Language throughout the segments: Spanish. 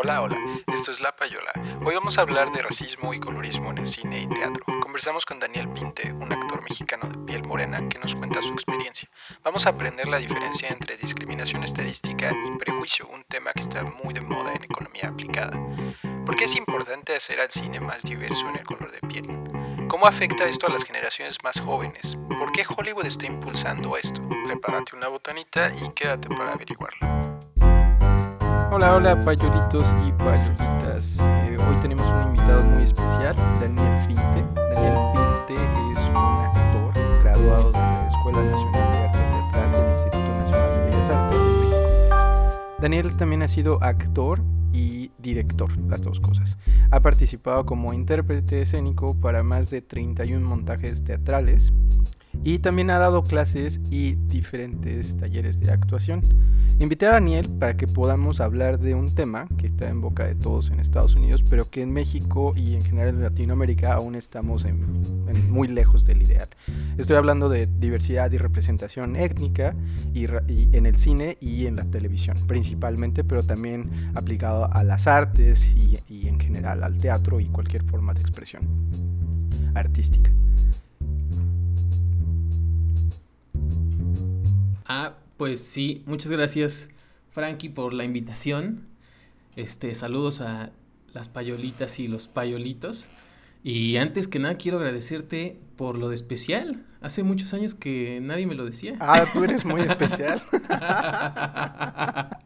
Hola, hola, esto es La Payola. Hoy vamos a hablar de racismo y colorismo en el cine y teatro. Conversamos con Daniel Pinte, un actor mexicano de piel morena que nos cuenta su experiencia. Vamos a aprender la diferencia entre discriminación estadística y prejuicio, un tema que está muy de moda en economía aplicada. ¿Por qué es importante hacer al cine más diverso en el color de piel? ¿Cómo afecta esto a las generaciones más jóvenes? ¿Por qué Hollywood está impulsando esto? Prepárate una botanita y quédate para averiguarlo. Hola, hola payolitos y payolitas. Eh, hoy tenemos un invitado muy especial, Daniel Pinte. Daniel Pinte es un actor graduado de la Escuela Nacional de Arte Teatral del Instituto Nacional de Bellas Artes de México. Daniel también ha sido actor y director, las dos cosas. Ha participado como intérprete escénico para más de 31 montajes teatrales y también ha dado clases y diferentes talleres de actuación. Invité a Daniel para que podamos hablar de un tema que está en boca de todos en Estados Unidos, pero que en México y en general en Latinoamérica aún estamos muy lejos del ideal. Estoy hablando de diversidad y representación étnica en el cine y en la televisión principalmente, pero también aplicado a las artes y en general al teatro y cualquier forma de expresión artística. Ah, pues sí, muchas gracias Frankie por la invitación. Este, saludos a las payolitas y los payolitos. Y antes que nada quiero agradecerte por lo de especial. Hace muchos años que nadie me lo decía. Ah, tú eres muy especial.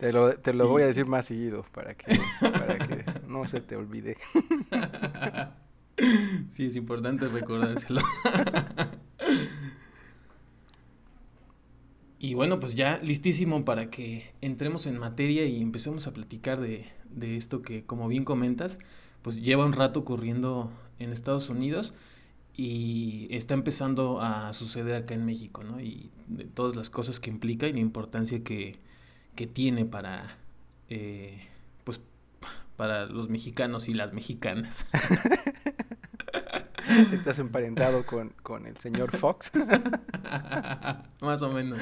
te, lo, te lo voy a decir más seguido para que, para que no se te olvide. Sí, es importante recordárselo. y bueno, pues ya listísimo para que entremos en materia y empecemos a platicar de, esto que, como bien comentas, pues lleva un rato ocurriendo en Estados Unidos y está empezando a suceder acá en México, ¿no? Y de todas las cosas que implica y la importancia que, tiene para, eh, pues, para los mexicanos y las mexicanas. Estás emparentado con, con el señor Fox. Más o menos.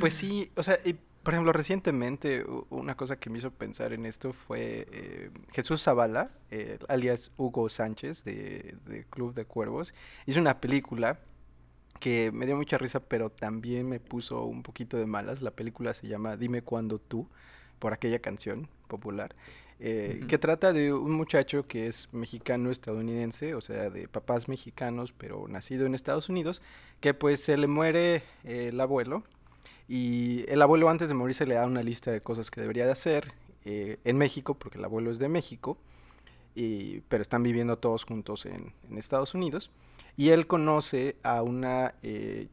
Pues sí, o sea, y, por ejemplo, recientemente una cosa que me hizo pensar en esto fue eh, Jesús Zavala, alias Hugo Sánchez de, de, Club de Cuervos, hizo una película que me dio mucha risa, pero también me puso un poquito de malas. La película se llama Dime cuándo tú, por aquella canción popular. Eh, que trata de un muchacho que es mexicano-estadounidense, o sea, de papás mexicanos, pero nacido en Estados Unidos, que pues se le muere eh, el abuelo, y el abuelo antes de morirse le da una lista de cosas que debería de hacer eh, en México, porque el abuelo es de México, y, pero están viviendo todos juntos en, en, Estados Unidos, y él conoce a una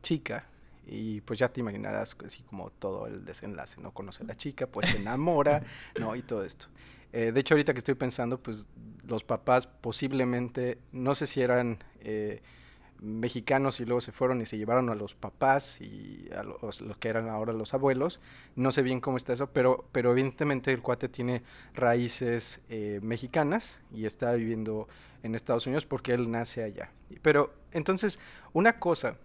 chica, y pues ya te imaginarás así como todo el desenlace, ¿no? Conoce a la chica, pues se enamora, ¿no? Y todo esto. Eh, de hecho, ahorita que estoy pensando, pues los papás posiblemente, no sé si eran eh, mexicanos y luego se fueron y se llevaron a los papás y a los, que eran ahora los abuelos. No sé bien cómo está eso, pero, pero evidentemente el cuate tiene raíces eh, mexicanas y está viviendo en Estados Unidos porque él nace allá. Pero entonces, una cosa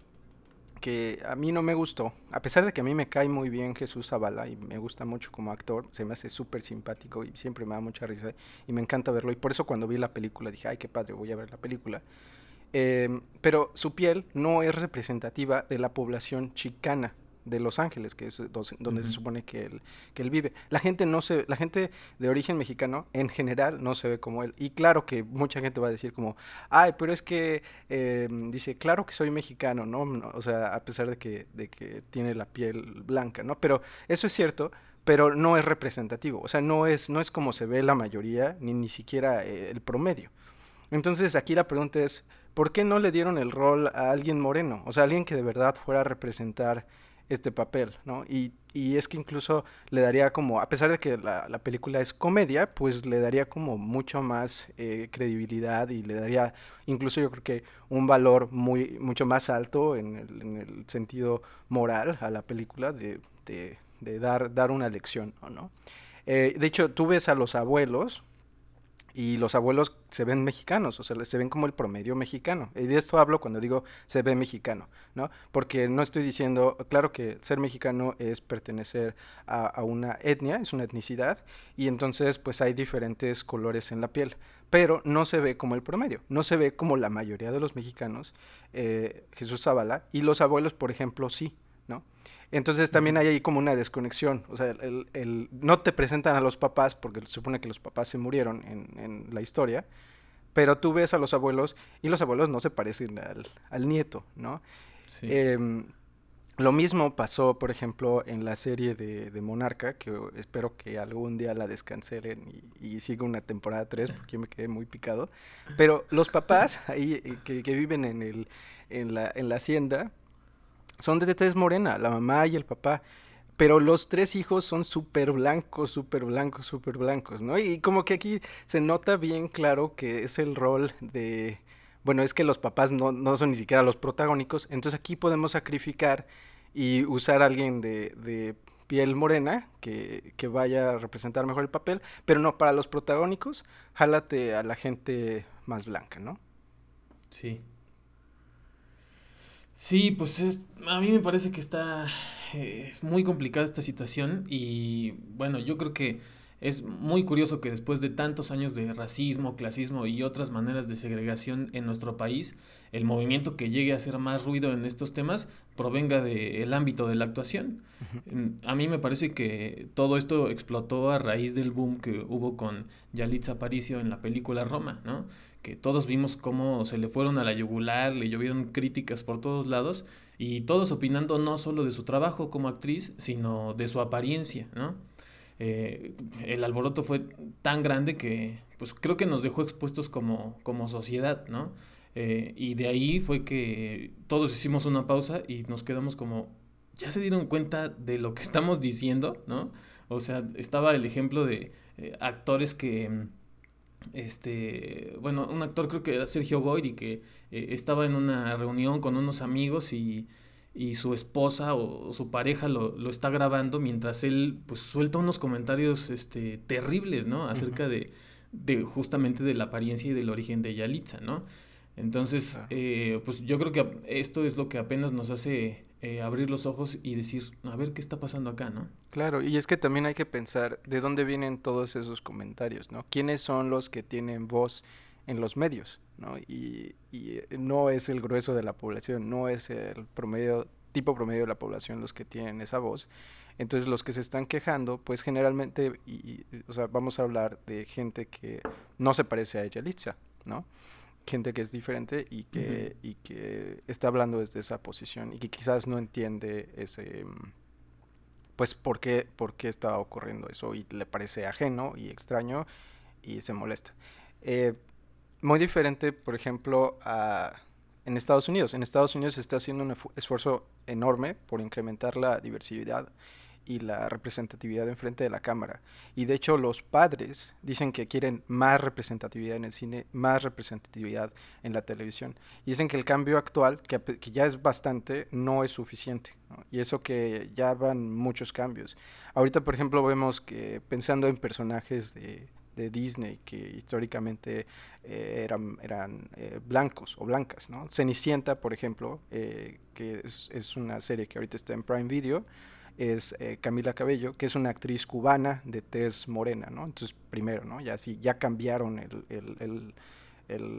que a mí no me gustó, a pesar de que a mí me cae muy bien Jesús Zavala y me gusta mucho como actor, se me hace súper simpático y siempre me da mucha risa y me encanta verlo. Y por eso cuando vi la película dije, ay, qué padre, voy a ver la película. Em, pero su piel no es representativa de la población chicana de Los Ángeles, que es donde se supone que él, que él vive. La gente no se, la gente de origen mexicano en general no se ve como él. Y claro que mucha gente va a decir como, ay, pero es que eh, dice, claro que soy mexicano, ¿no? O sea, a pesar de que, de que tiene la piel blanca, ¿no? Pero eso es cierto, pero no es representativo. O sea, no es, no es como se ve la mayoría, ni ni siquiera eh, el promedio. Entonces aquí la pregunta es, ¿por qué no le dieron el rol a alguien moreno? O sea, alguien que de verdad fuera a representar este papel, ¿no? Y, y, es que incluso le daría como, a pesar de que la, la película es comedia, pues le daría como mucho más eh, credibilidad y le daría incluso yo creo que un valor muy, mucho más alto en el, en el sentido moral a la película de, de, de dar, dar una lección, ¿no? Eh, de hecho, tú ves a los abuelos y los abuelos se ven mexicanos, o sea, se ven como el promedio mexicano. Y de esto hablo cuando digo se ve mexicano, ¿no? Porque no estoy diciendo, claro que ser mexicano es pertenecer a, a, una etnia, es una etnicidad, y entonces pues hay diferentes colores en la piel, pero no se ve como el promedio, no se ve como la mayoría de los mexicanos, eh, Jesús Zavala, y los abuelos, por ejemplo, sí, ¿no? Entonces también hay ahí como una desconexión. O sea, el, el, no te presentan a los papás porque se supone que los papás se murieron en, en, la historia, pero tú ves a los abuelos y los abuelos no se parecen al, al nieto, ¿no? Sí. Eh, lo mismo pasó, por ejemplo, en la serie de, de, Monarca, que espero que algún día la descancelen y, y siga una temporada 3, porque yo me quedé muy picado. Pero los papás ahí eh, que, que viven en, el, en, la, en la hacienda, son de tez morena, la mamá y el papá. Pero los tres hijos son súper blancos, súper blancos, súper blancos, ¿no? Y como que aquí se nota bien claro que es el rol de... Bueno, es que los papás no, no son ni siquiera los protagónicos, entonces aquí podemos sacrificar y usar a alguien de, de piel morena que, que, vaya a representar mejor el papel, pero no, para los protagónicos, jálate a la gente más blanca, ¿no? Sí. Sí, pues es, a mí me parece que está, eh, es muy complicada esta situación y bueno, yo creo que es muy curioso que después de tantos años de racismo, clasismo y otras maneras de segregación en nuestro país, el movimiento que llegue a hacer más ruido en estos temas provenga del ámbito de la actuación. Uh -huh. A mí me parece que todo esto explotó a raíz del boom que hubo con Yalitza Aparicio en la película Roma, ¿no? Que todos vimos cómo se le fueron a la yugular, le llovieron críticas por todos lados y todos opinando no solo de su trabajo como actriz, sino de su apariencia, ¿no? Eh, el alboroto fue tan grande que pues creo que nos dejó expuestos como, como sociedad, ¿no? Eh, y de ahí fue que todos hicimos una pausa y nos quedamos como, ya se dieron cuenta de lo que estamos diciendo, ¿no? O sea, estaba el ejemplo de eh, actores que este, bueno, un actor creo que era Sergio Goyri que eh, estaba en una reunión con unos amigos y, y su esposa o, su pareja lo, lo, está grabando mientras él pues suelta unos comentarios este, terribles, ¿no? Acerca uh -huh. de, de, justamente de la apariencia y del origen de Yalitza, ¿no? Entonces, claro. eh, pues yo creo que esto es lo que apenas nos hace eh, abrir los ojos y decir, a ver qué está pasando acá, ¿no? Claro, y es que también hay que pensar de dónde vienen todos esos comentarios, ¿no? ¿Quiénes son los que tienen voz en los medios, ¿no? Y, y no es el grueso de la población, no es el promedio, tipo promedio de la población los que tienen esa voz. Entonces los que se están quejando, pues generalmente, o sea, vamos a hablar de gente que no se parece a ella, Litza, ¿no? Gente que es diferente y que, uh -huh. y que está hablando desde esa posición y que quizás no entiende ese pues por qué, por qué está ocurriendo eso y le parece ajeno y extraño y se molesta. Eh, muy diferente, por ejemplo, a, en Estados Unidos. En Estados Unidos se está haciendo un esfuerzo enorme por incrementar la diversidad y la representatividad enfrente de la cámara. Y de hecho los padres dicen que quieren más representatividad en el cine, más representatividad en la televisión. Y dicen que el cambio actual, que, que ya es bastante, no es suficiente. ¿no? Y eso que ya van muchos cambios. Ahorita, por ejemplo, vemos que pensando en personajes de, de Disney que históricamente eh, eran, eran eh, blancos o blancas, ¿no? Cenicienta, por ejemplo, eh, que es, es, una serie que ahorita está en Prime Video, es eh, Camila Cabello, que es una actriz cubana de tez morena, ¿no? Entonces, primero, ¿no? Ya sí, ya cambiaron el,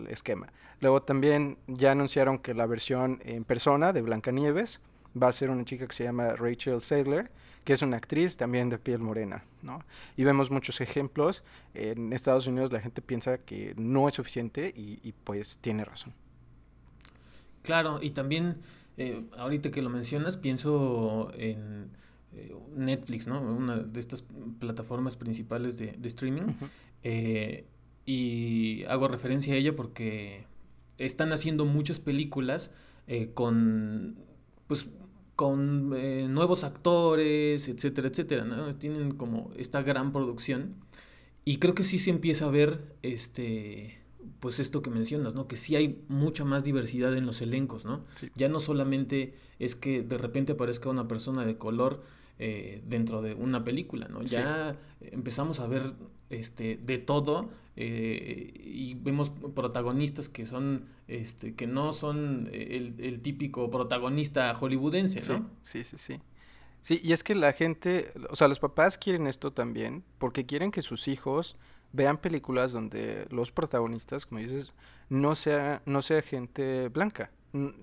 esquema. Luego también ya anunciaron que la versión en persona de Blancanieves va a ser una chica que se llama Rachel Zegler, que es una actriz también de piel morena, ¿no? Y vemos muchos ejemplos. En Estados Unidos la gente piensa que no es suficiente y, y pues tiene razón. Claro, y también eh, ahorita que lo mencionas, pienso en eh, Netflix, ¿no? Una de estas plataformas principales de, de streaming. Uh -huh. eh, y hago referencia a ella porque están haciendo muchas películas eh, con, pues, con nuevos actores, etcétera, etcétera, ¿no? Tienen como esta gran producción. Y creo que sí se empieza a ver este pues esto que mencionas, ¿no? Que sí hay mucha más diversidad en los elencos, ¿no? Sí. Ya no solamente es que de repente aparezca una persona de color eh, dentro de una película, ¿no? Ya empezamos a ver este, de todo eh, y vemos protagonistas que son, este, que no son el, típico protagonista hollywoodense, ¿no? Sí, sí, sí. Sí, y es que la gente, o sea, los papás quieren esto también porque quieren que sus hijos vean películas donde los protagonistas, como dices, no sea, no sea gente blanca.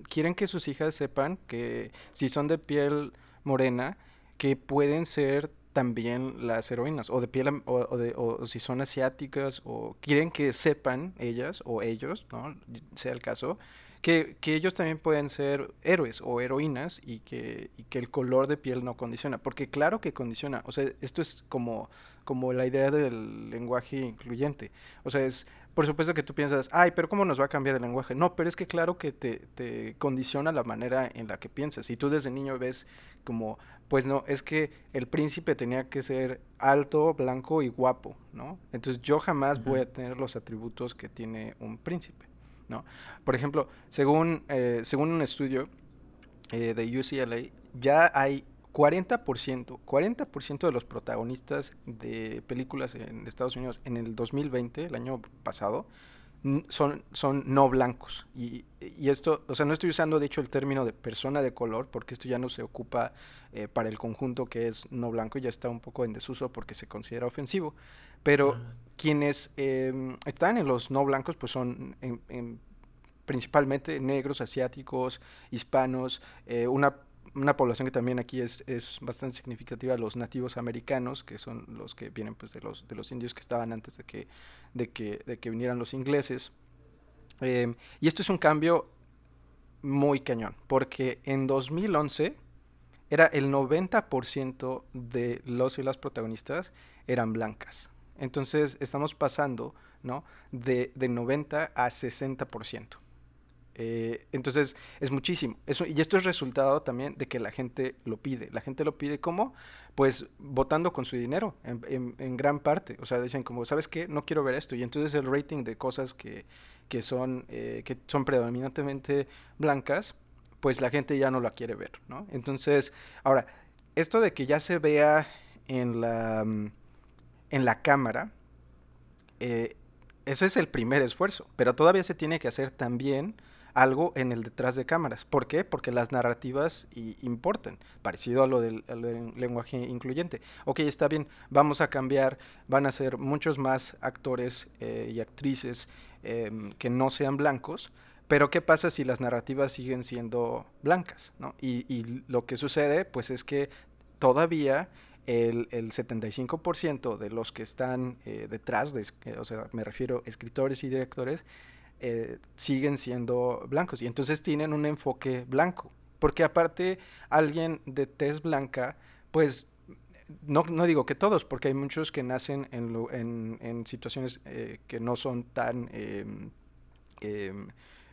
Quieren que sus hijas sepan que si son de piel morena, que pueden ser también las heroínas, o de piel, o, de, o, si son asiáticas, o quieren que sepan ellas o ellos, ¿no? sea el caso, que, que, ellos también pueden ser héroes o heroínas y que, que el color de piel no condiciona, porque claro que condiciona, o sea, esto es como, como la idea del lenguaje incluyente, o sea, es, por supuesto que tú piensas, ay, pero ¿cómo nos va a cambiar el lenguaje? No, pero es que claro que te, te condiciona la manera en la que piensas, y tú desde niño ves como, pues no, es que el príncipe tenía que ser alto, blanco y guapo, ¿no? Entonces yo jamás voy a tener los atributos que tiene un príncipe. ¿no? Por ejemplo, según, eh, según un estudio eh, de UCLA, ya hay 40%, 40% de los protagonistas de películas en Estados Unidos en el 2020, el año pasado, son, son no blancos. Y, y, esto, o sea, no estoy usando de hecho el término de persona de color, porque esto ya no se ocupa eh, para el conjunto que es no blanco, ya está un poco en desuso porque se considera ofensivo. Pero quienes em, están en los no blancos, pues son principalmente negros, asiáticos, hispanos, eh, una una población que también aquí es, es bastante significativa, los nativos americanos, que son los que vienen pues de los, de los indios que estaban antes de que, de que, de que vinieran los ingleses. Em, y esto es un cambio muy cañón, porque en 2011 era el 90% de los y las protagonistas eran blancas. Entonces estamos pasando ¿no? de, de 90 a 60%. Eh, entonces es muchísimo. Eso, y esto es resultado también de que la gente lo pide. La gente lo pide como, pues votando con su dinero, en, gran parte. O sea, dicen como, ¿sabes qué? No quiero ver esto. Y entonces el rating de cosas que, que son, eh, que son predominantemente blancas, pues la gente ya no la quiere ver, ¿no? Entonces, ahora, esto de que ya se vea en la, mm, en la cámara, eh, ese es el primer esfuerzo, pero todavía se tiene que hacer también algo en el detrás de cámaras. ¿Por qué? Porque las narrativas importan, parecido a lo del, lenguaje incluyente. Ok, está bien, vamos a cambiar, van a ser muchos más actores eh, y actrices em, que no sean blancos, pero ¿qué pasa si las narrativas siguen siendo blancas? ¿no? Y, lo que sucede, pues es que todavía el, el 75% de los que están eh, detrás, de, o sea, me refiero escritores y directores, eh, siguen siendo blancos y entonces tienen un enfoque blanco. Porque aparte alguien de tez blanca, pues no, no, digo que todos, porque hay muchos que nacen en, en, situaciones eh, que no son tan em, em,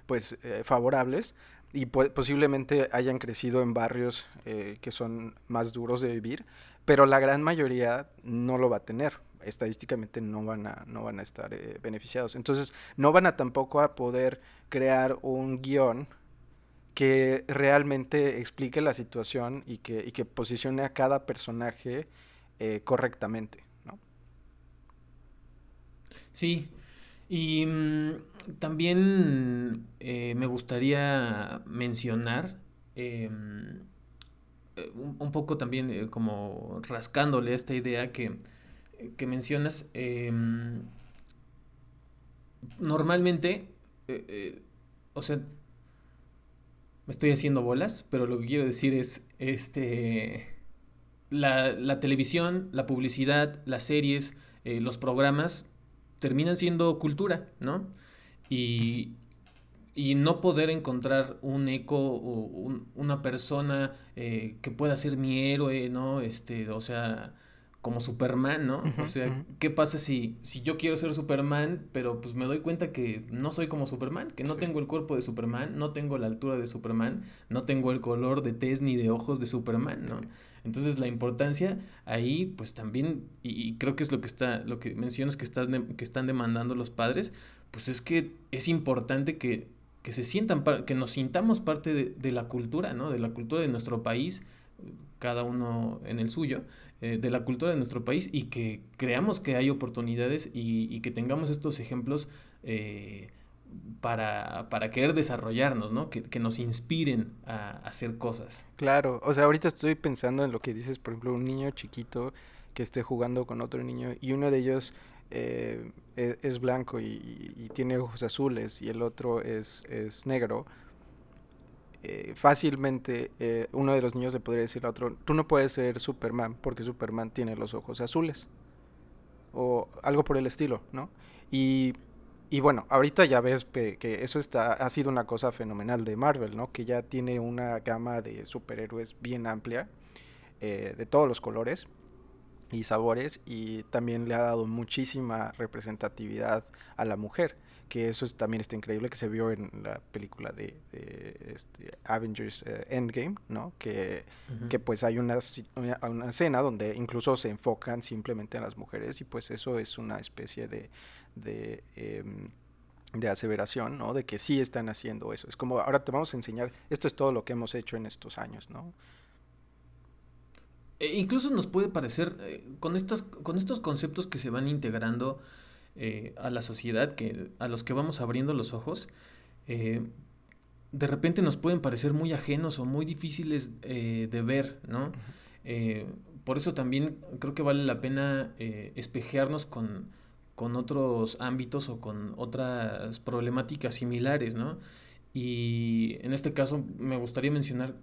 pues eh, favorables y posiblemente hayan crecido en barrios que son más duros de vivir, pero la gran mayoría no lo va a tener estadísticamente no van a, no van a estar eh, beneficiados. Entonces, no van a tampoco a poder crear un guion que realmente explique la situación y que, y que posicione a cada personaje eh, correctamente, ¿no? Sí, y mm, también eh, me gustaría mencionar em, un, poco también como rascándole esta idea que que mencionas, em, normalmente, eh, eh, o sea, me estoy haciendo bolas, pero lo que quiero decir es, este, la, televisión, la publicidad, las series, eh, los programas terminan siendo cultura, ¿no? Y, y no poder encontrar un eco o una persona que pueda ser mi héroe, ¿no? Este, o sea, como Superman, ¿no? o sea, ¿qué pasa si, si yo quiero ser Superman, pero pues me doy cuenta que no soy como Superman, que no tengo el cuerpo de Superman, no tengo la altura de Superman, no tengo el color de tez ni de ojos de Superman, ¿no? Entonces la importancia ahí, pues también, y, creo que es lo que está, lo que mencionas que, estás que están demandando los padres, pues es que es importante que, que se sientan, que nos sintamos parte de, de la cultura, ¿no? De la cultura de nuestro país, cada uno en el suyo, eh, de la cultura de nuestro país y que creamos que hay oportunidades y, que tengamos estos ejemplos eh, para, para, querer desarrollarnos, ¿no? Que, que, nos inspiren a, hacer cosas. Claro, o sea, ahorita estoy pensando en lo que dices, por ejemplo, un niño chiquito que esté jugando con otro niño y uno de ellos eh, e, es, blanco y, tiene ojos azules y el otro es, es negro, eh, fácilmente eh, uno de los niños le podría decir al otro, tú no puedes ser Superman porque Superman tiene los ojos azules. O algo por el estilo, ¿no? Y, y bueno, ahorita ya ves que, eso está, ha sido una cosa fenomenal de Marvel, ¿no? Que ya tiene una gama de superhéroes bien amplia, de todos los colores y sabores y también le ha dado muchísima representatividad a la mujer que eso es, también está increíble que se vio en la película de, este, Avengers eh, Endgame no que, que pues hay una, una, escena donde incluso se enfocan simplemente en las mujeres y pues eso es una especie de de, em, de aseveración no de que sí están haciendo eso. Es como ahora te vamos a enseñar esto es todo lo que hemos hecho en estos años no e incluso nos puede parecer, eh, con, estas, con estos conceptos que se van integrando eh, a la sociedad, que, a los que vamos abriendo los ojos, eh, de repente nos pueden parecer muy ajenos o muy difíciles de ver, ¿no? por eso también creo que vale la pena espejearnos con, con otros ámbitos o con otras problemáticas similares, ¿no? Y en este caso me gustaría mencionar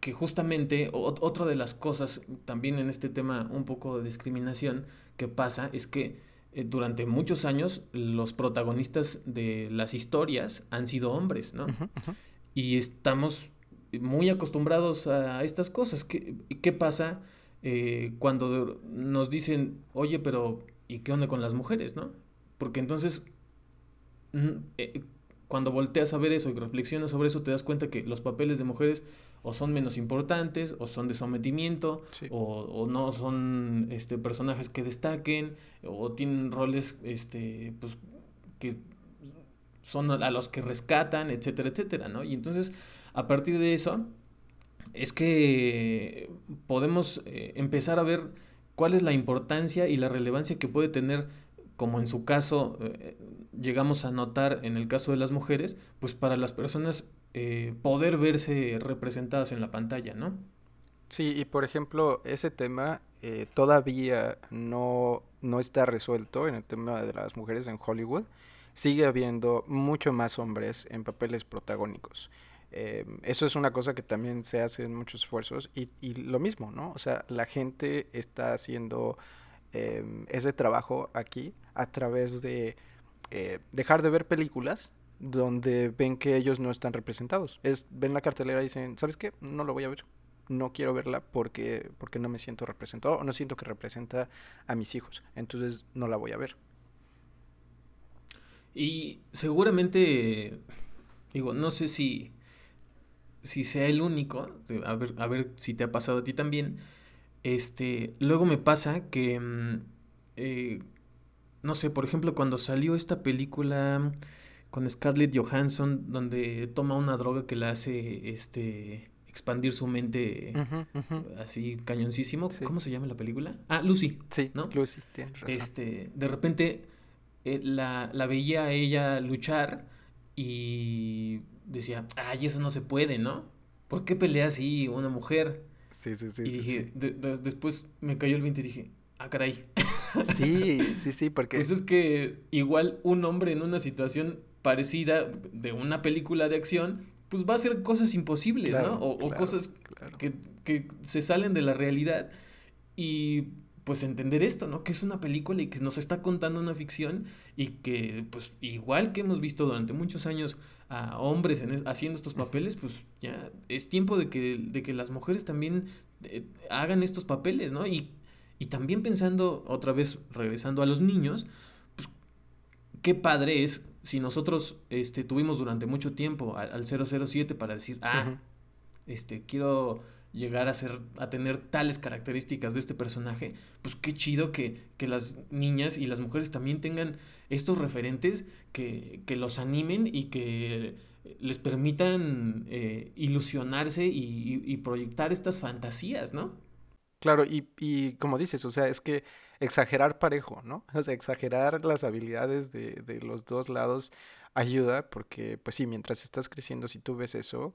que justamente otra de las cosas también en este tema un poco de discriminación que pasa es que eh, durante muchos años los protagonistas de las historias han sido hombres, ¿no? Y estamos muy acostumbrados a estas cosas. ¿Qué, qué pasa eh, cuando nos dicen, oye, pero ¿y qué onda con las mujeres, no? Porque entonces, eh, cuando volteas a ver eso y reflexionas sobre eso, te das cuenta que los papeles de mujeres o son menos importantes, o son de sometimiento, o, no son este, personajes que destaquen, o tienen roles este, pues, que son a los que rescatan, etcétera, etcétera, ¿no? Y entonces, a partir de eso, es que podemos eh, empezar a ver cuál es la importancia y la relevancia que puede tener, como en su caso eh, llegamos a notar en el caso de las mujeres, pues para las personas eh, poder verse representadas en la pantalla, ¿no? Sí, y por ejemplo, ese tema eh, todavía no, no está resuelto en el tema de las mujeres en Hollywood. Sigue habiendo mucho más hombres en papeles protagónicos. Eh, eso es una cosa que también se hace en muchos esfuerzos y, y lo mismo, ¿no? O sea, la gente está haciendo ese trabajo aquí a través de dejar de ver películas donde ven que ellos no están representados. Es ven la cartelera y dicen, ¿sabes qué? No lo voy a ver. No quiero verla porque porque no me siento representado o no siento que representa a mis hijos. Entonces no la voy a ver. Y seguramente digo, no sé si si sea el único, a ver a ver si te ha pasado a ti también. Este, luego me pasa que mm, eh, no sé, por ejemplo, cuando salió esta película con Scarlett Johansson, donde toma una droga que la hace este expandir su mente así cañoncísimo. ¿Cómo se llama la película? Ah, Lucy. Sí, ¿no? Lucy, tiene razón. Este, de repente eh, la, la, veía a ella luchar y decía, ay, eso no se puede, ¿no? ¿Por qué pelea así una mujer? Sí, sí, sí. Y dije, después me cayó el 20 y dije, ah, caray. Sí, sí, sí, porque... Pues es que igual un hombre en una situación parecida de una película de acción, pues va a ser cosas imposibles, ¿no? O, cosas que, que, se salen de la realidad. Y pues entender esto, ¿no? Que es una película y que nos está contando una ficción y que pues igual que hemos visto durante muchos años a hombres haciendo estos papeles, pues ya es tiempo de que, de que las mujeres también eh, hagan estos papeles, ¿no? Y, y también pensando, otra vez regresando a los niños, pues qué padre es si nosotros este, tuvimos durante mucho tiempo al, 007 para decir, ah, este, quiero llegar a ser, a tener tales características de este personaje, pues qué chido que, que las niñas y las mujeres también tengan estos referentes que, que los animen y que les permitan eh, ilusionarse y, proyectar estas fantasías, ¿no? Claro, y, y, como dices, o sea, es que exagerar parejo, ¿no? O sea, exagerar las habilidades de, de los dos lados ayuda porque, pues sí, mientras estás creciendo, si tú ves eso,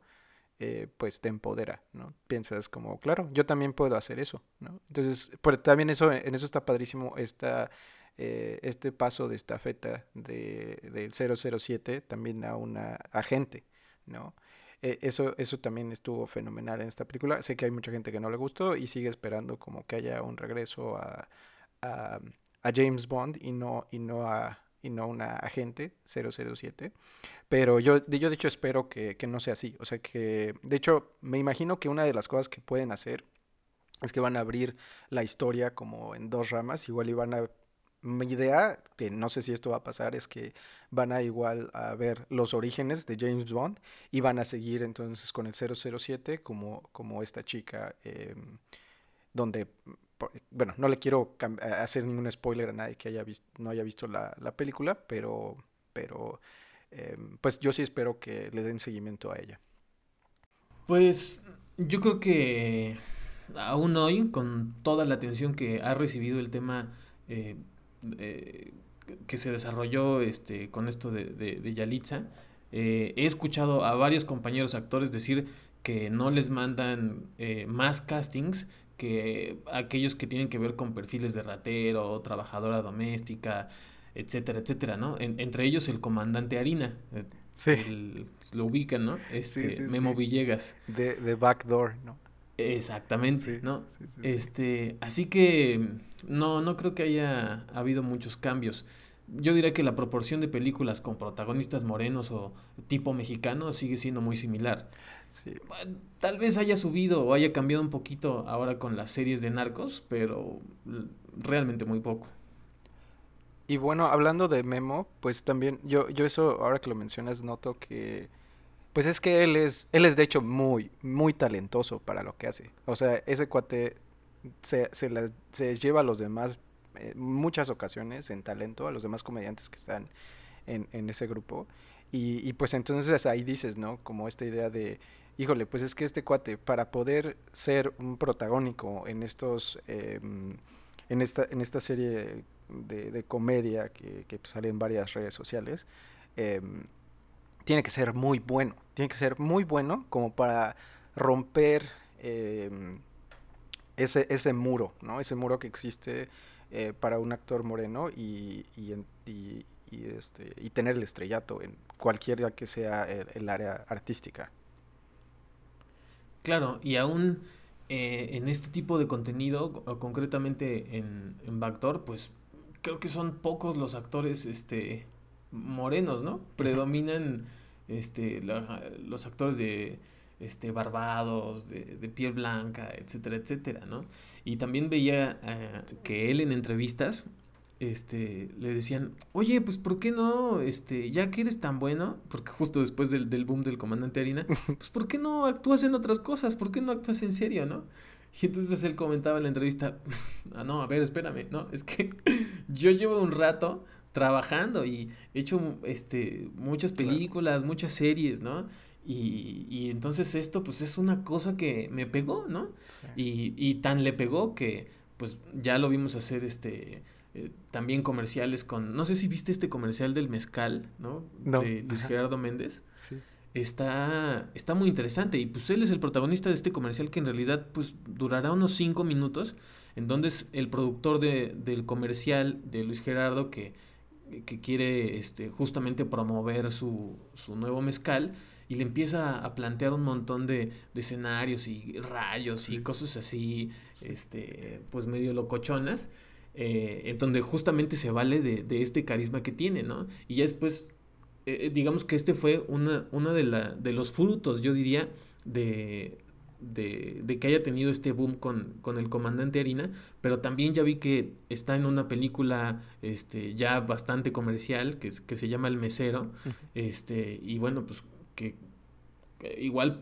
eh, pues te empodera, ¿no? Piensas como, claro, yo también puedo hacer eso, ¿no? Entonces, también eso, en eso está padrísimo esta, eh, este paso de estafeta de, del 007 también a una agente, ¿no? E, eso, eso también estuvo fenomenal en esta película. Sé que hay mucha gente que no le gustó y sigue esperando como que haya un regreso a, a, James Bond y no, y no a, y no una agente 007. Pero yo, yo de hecho espero que, no sea así. O sea que, de hecho, me imagino que una de las cosas que pueden hacer es que van a abrir la historia como en dos ramas. Igual y van a... Mi idea, que no sé si esto va a pasar, es que van a igual a ver los orígenes de James Bond y van a seguir entonces con el 007 como, como esta chica, em, donde bueno, no le quiero hacer ningún spoiler a nadie que haya no haya visto la, película, pero, pero em, pues yo sí espero que le den seguimiento a ella. Pues yo creo que aún hoy, con toda la atención que ha recibido el tema eh, que se desarrolló este, con esto de, de, Yalitza, eh, he escuchado a varios compañeros actores decir que no les mandan eh, más castings que aquellos que tienen que ver con perfiles de ratero, trabajadora doméstica, etcétera, etcétera, ¿no? entre ellos el comandante Harina. Eh, sí. lo ubican, ¿no? Este, Memo Villegas. De, de Backdoor, ¿no? Exactamente, ¿no? Este, así que no, no creo que haya habido muchos cambios. Yo diría que la proporción de películas con protagonistas morenos o tipo mexicano sigue siendo muy similar. Tal vez haya subido o haya cambiado un poquito ahora con las series de narcos, pero realmente muy poco. Y bueno, hablando de Memo, pues también yo, yo eso, ahora que lo mencionas, noto que, pues es que él es, él es de hecho muy, muy talentoso para lo que hace. O sea, ese cuate se, se, se lleva a los demás en muchas ocasiones en talento, a los demás comediantes que están en, ese grupo. Y, pues entonces ahí dices, ¿no? Como esta idea de, híjole, pues es que este cuate, para poder ser un protagónico en estos, em, en, esta, en esta serie de, comedia que, que, sale en varias redes sociales, em, tiene que ser muy bueno, tiene que ser muy bueno como para romper ese, ese muro, ¿no? Ese muro que existe eh, para un actor moreno y, y, y, este, y tener el estrellato en cualquiera que sea el área artística. Claro, y aún eh, en este tipo de contenido, concretamente en, en Backdoor, pues creo que son pocos los actores este, morenos, ¿no? Predominan este, los actores de este, barbados, de, de, piel blanca, etcétera, etcétera, ¿no? Y también veía eh, que él en entrevistas este, le decían, oye, pues ¿por qué no, este, ya que eres tan bueno, porque justo después del, del boom del comandante Harina, pues ¿por qué no actúas en otras cosas? ¿Por qué no actúas en serio, no? Y entonces él comentaba en la entrevista, ah, no, a ver, espérame, no, es que yo llevo un rato trabajando y he hecho este, muchas películas, muchas series, ¿no? Y, y, entonces esto pues es una cosa que me pegó, ¿no? Y, y tan le pegó que pues ya lo vimos hacer este eh, también comerciales con, no sé si viste este comercial del mezcal, ¿no? De Luis Gerardo Méndez. Sí. Está, está muy interesante y pues él es el protagonista de este comercial que en realidad pues durará unos cinco minutos, en donde es el productor de, del comercial de Luis Gerardo que, que quiere este, justamente promover su, su nuevo mezcal y le empieza a plantear un montón de, de escenarios y rayos y cosas así, este, pues medio locochonas eh, en donde justamente se vale de, de, este carisma que tiene, ¿no? Y ya después, eh, digamos que este fue una, una de, la, de los frutos, yo diría, de, de, de, que haya tenido este boom con, con, el comandante Harina, pero también ya vi que está en una película este, ya bastante comercial que, que se llama El Mesero, este, y bueno, pues que igual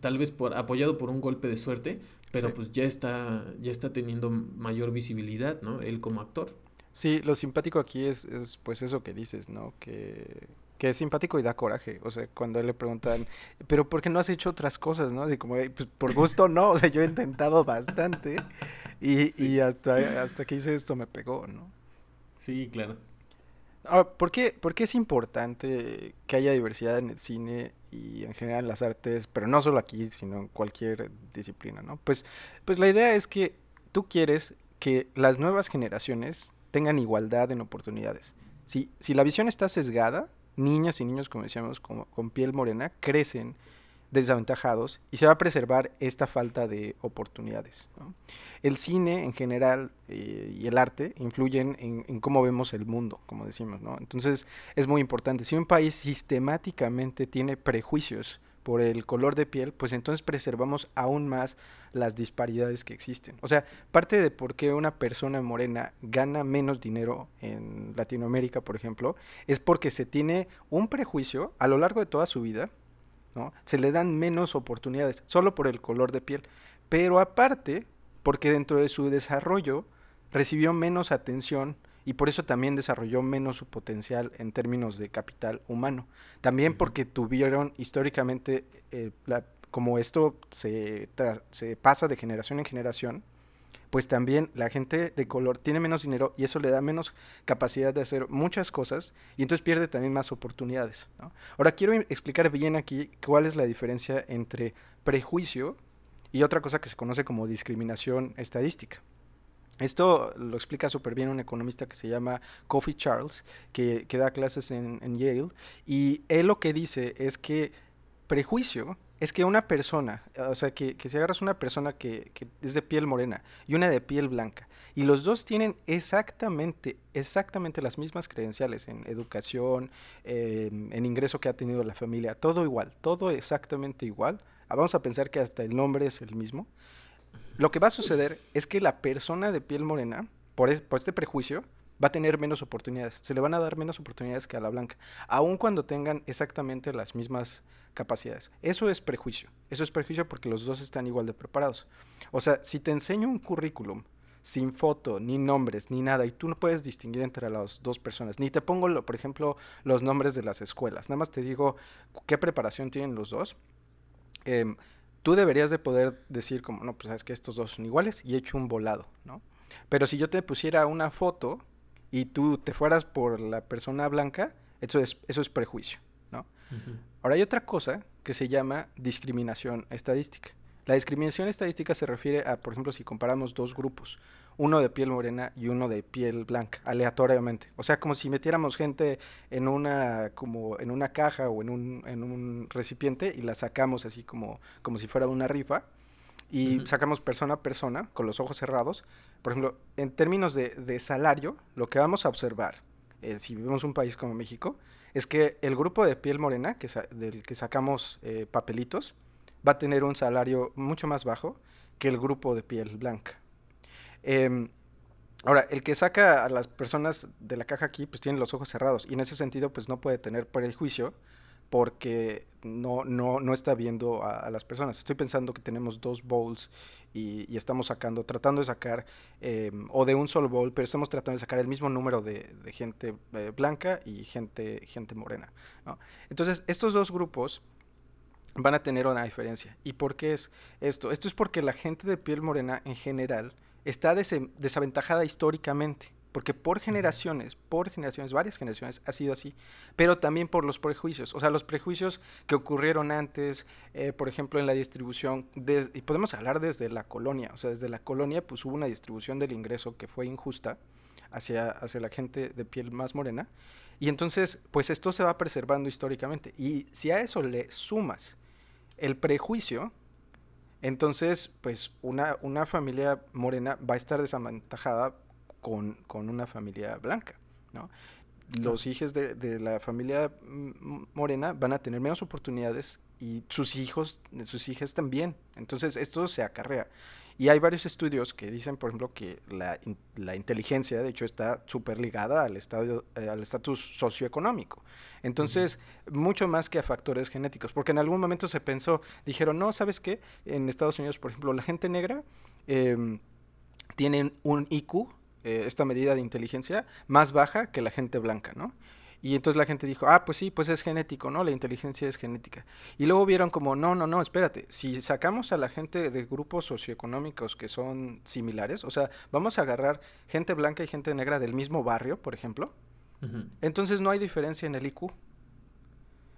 tal vez por, apoyado por un golpe de suerte, pero pues ya está, ya está teniendo mayor visibilidad, ¿no? Él como actor. Sí, lo simpático aquí es, es pues eso que dices, ¿no? Que, que es simpático y da coraje. O sea, cuando le preguntan, pero ¿por qué no has hecho otras cosas, no? Así como, pues por gusto no. O sea, yo he intentado bastante y, y hasta, hasta que hice esto me pegó, ¿no? Sí, claro. Ahora, ¿por qué, ¿por qué es importante que haya diversidad en el cine y en general en las artes, pero no solo aquí, sino en cualquier disciplina, ¿no? Pues, pues la idea es que tú quieres que las nuevas generaciones tengan igualdad en oportunidades. Si, si la visión está sesgada, niñas y niños, como decíamos, con, con piel morena, crecen desaventajados y se va a preservar esta falta de oportunidades. El cine en general eh, y el arte influyen en, cómo vemos el mundo, como decimos. Entonces es muy importante. Si un país sistemáticamente tiene prejuicios por el color de piel, pues entonces preservamos aún más las disparidades que existen. O sea, parte de por qué una persona morena gana menos dinero en Latinoamérica, por ejemplo, es porque se tiene un prejuicio a lo largo de toda su vida se le dan menos oportunidades, solo por el color de piel. Pero aparte, porque dentro de su desarrollo recibió menos atención y por eso también desarrolló menos su potencial en términos de capital humano. También porque tuvieron históricamente, eh, como esto se, se pasa de generación en generación, pues también la gente de color tiene menos dinero y eso le da menos capacidad de hacer muchas cosas y entonces pierde también más oportunidades. Ahora quiero explicar bien aquí cuál es la diferencia entre prejuicio y otra cosa que se conoce como discriminación estadística. Esto lo explica súper bien un economista que se llama Coffee Charles, que, da clases en, en Yale, y él lo que dice es que prejuicio es que una persona, o sea, que, que si agarras una persona que, es de piel morena y una de piel blanca, y los dos tienen exactamente, exactamente las mismas credenciales en educación, en ingreso que ha tenido la familia, todo igual, todo exactamente igual, ah, vamos a pensar que hasta el nombre es el mismo, lo que va a suceder es que la persona de piel morena, por, por este prejuicio, va a tener menos oportunidades, se le van a dar menos oportunidades que a la blanca, aun cuando tengan exactamente las mismas capacidades. Eso es prejuicio. Eso es prejuicio porque los dos están igual de preparados. O sea, si te enseño un currículum sin foto, ni nombres, ni nada, y tú no puedes distinguir entre las dos personas, ni te pongo, por ejemplo, los nombres de las escuelas, nada más te digo qué preparación tienen los dos, em, tú deberías de poder decir como, no, pues sabes que estos dos son iguales y he hecho un volado, ¿no? Pero si yo te pusiera una foto y tú te fueras por la persona blanca, eso es, eso es prejuicio, Ahora hay otra cosa que se llama discriminación estadística. La discriminación estadística se refiere a, por ejemplo, si comparamos dos grupos, uno de piel morena y uno de piel blanca, aleatoriamente. O sea, como si metiéramos gente en una, como en una caja o en un, en un recipiente y la sacamos así como, como si fuera una rifa y sacamos persona a persona con los ojos cerrados. Por ejemplo, en términos de, de salario, lo que vamos a observar, eh, si vivimos un país como México, es que el grupo de piel morena, que del que sacamos eh, papelitos, va a tener un salario mucho más bajo que el grupo de piel blanca. Em, ahora, el que saca a las personas de la caja aquí, pues tiene los ojos cerrados y en ese sentido, pues no puede tener prejuicio porque no, no, no está viendo a, las personas. Estoy pensando que tenemos dos bowls y, estamos sacando, tratando de sacar, em, o de un solo bowl, pero estamos tratando de sacar el mismo número de, gente eh, blanca y gente, gente morena. Entonces, estos dos grupos van a tener una diferencia. ¿Y por qué es esto? Esto es porque la gente de piel morena en general está desaventajada históricamente porque por generaciones, por generaciones, varias generaciones ha sido así, pero también por los prejuicios, o sea, los prejuicios que ocurrieron antes, eh, por ejemplo, en la distribución, y podemos hablar desde la colonia, o sea, desde la colonia pues hubo una distribución del ingreso que fue injusta hacia, hacia la gente de piel más morena, y entonces pues esto se va preservando históricamente, y si a eso le sumas el prejuicio, entonces, pues una, una familia morena va a estar desaventajada con, con una familia blanca, ¿no? Los hijos de, de, la familia morena van a tener menos oportunidades y sus hijos, sus hijas también. Entonces esto se acarrea. Y hay varios estudios que dicen, por ejemplo, que la, la inteligencia, de hecho, está súper ligada al estadio, eh, al estatus socioeconómico. Entonces, mucho más que a factores genéticos. Porque en algún momento se pensó, dijeron, no, ¿sabes qué? En Estados Unidos, por ejemplo, la gente negra eh, tiene un IQ eh, esta medida de inteligencia más baja que la gente blanca, ¿no? Y entonces la gente dijo, ah, pues sí, pues es genético, ¿no? La inteligencia es genética. Y luego vieron como, no, no, no, espérate, si sacamos a la gente de grupos socioeconómicos que son similares, o sea, vamos a agarrar gente blanca y gente negra del mismo barrio, por ejemplo, entonces no hay diferencia en el IQ.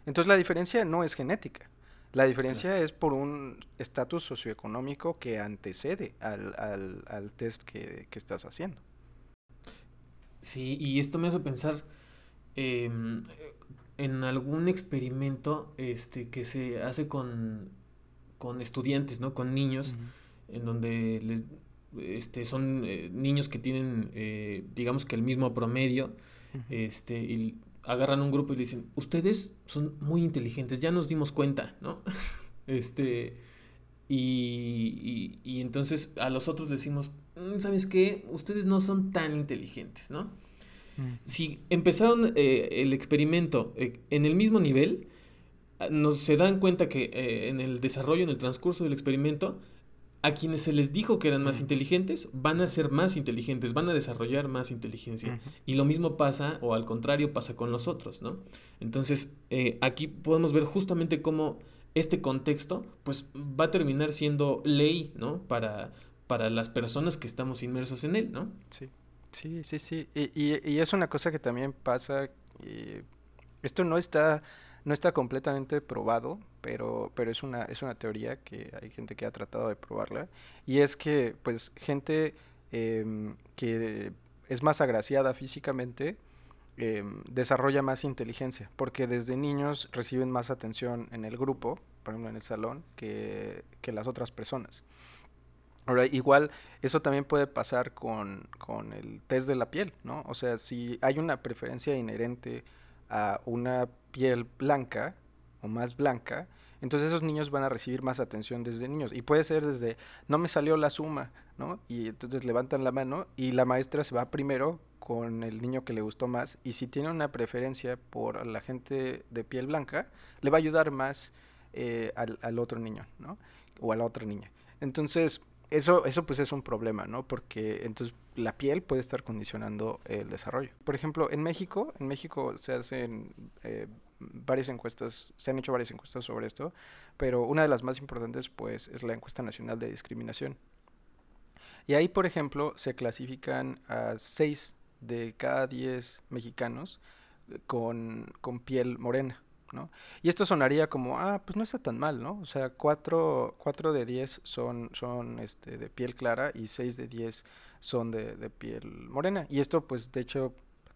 Entonces la diferencia no es genética. La diferencia es por un estatus socioeconómico que antecede al, al, test que, que estás haciendo. Sí, y esto me hace pensar Em, en algún experimento este, que se hace con, con estudiantes, ¿no? Con niños, en donde les, este, son eh, niños que tienen, eh, digamos que el mismo promedio, este, y agarran un grupo y le dicen, ustedes son muy inteligentes, ya nos dimos cuenta, ¿no? este, y, y, y, entonces a los otros decimos, mm, ¿sabes qué? Ustedes no son tan inteligentes, ¿no? Mm. Si empezaron eh, el experimento eh, en el mismo nivel, ah, nos se dan cuenta que eh, en el desarrollo, en el transcurso del experimento, a quienes se les dijo que eran más inteligentes, van a ser más inteligentes, van a desarrollar más inteligencia. Y lo mismo pasa, o al contrario, pasa con los otros, ¿no? Entonces, aquí podemos ver justamente cómo este contexto, pues, va a terminar siendo ley, ¿no? Para, para las personas que estamos inmersos en él, ¿no? Sí. Sí, sí, sí. Y, y, es una cosa que también pasa. esto no está, no está completamente probado, pero, pero es una, es una teoría que hay gente que ha tratado de probarla. Y es que, pues, gente em, que es más agraciada físicamente em, desarrolla más inteligencia, porque desde niños reciben más atención en el grupo, por ejemplo en el salón, que, que las otras personas. Ahora, igual eso también puede pasar con, con, el test de la piel, ¿no? O sea, si hay una preferencia inherente a una piel blanca o más blanca, entonces esos niños van a recibir más atención desde niños. Y puede ser desde, no me salió la suma, ¿no? Y entonces levantan la mano y la maestra se va primero con el niño que le gustó más. Y si tiene una preferencia por la gente de piel blanca, le va a ayudar más eh, al, al otro niño, ¿no? O a la otra niña. Entonces, eso, eso pues es un problema, ¿no? Porque entonces la piel puede estar condicionando el desarrollo. Por ejemplo, en México, en México se hacen eh, varias encuestas, se han hecho varias encuestas sobre esto, pero una de las más importantes pues es la encuesta nacional de discriminación. Y ahí, por ejemplo, se clasifican a 6 de cada 10 mexicanos con, con piel morena. Y esto sonaría como, ah, pues no está tan mal, ¿no? O sea, 4, de 10 son, son este, de piel clara y 6 de 10 son de, de, piel morena. Y esto, pues, de hecho,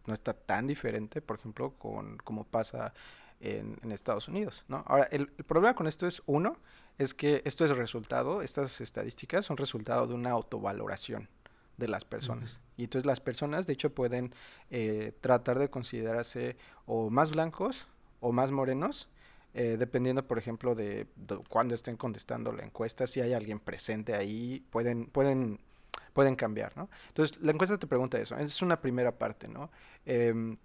no está tan diferente, por ejemplo, con como pasa en, en Estados Unidos, ¿no? Ahora, el, problema con esto es, uno, es que esto es resultado, estas estadísticas son resultado de una autovaloración de las personas. Y entonces las personas, de hecho, pueden eh, tratar de considerarse o más blancos o más morenos, eh, dependiendo, por ejemplo, de, cuando estén contestando la encuesta, si hay alguien presente ahí, pueden, pueden, pueden cambiar, ¿no? Entonces, la encuesta te pregunta eso, es una primera parte, ¿no? Em,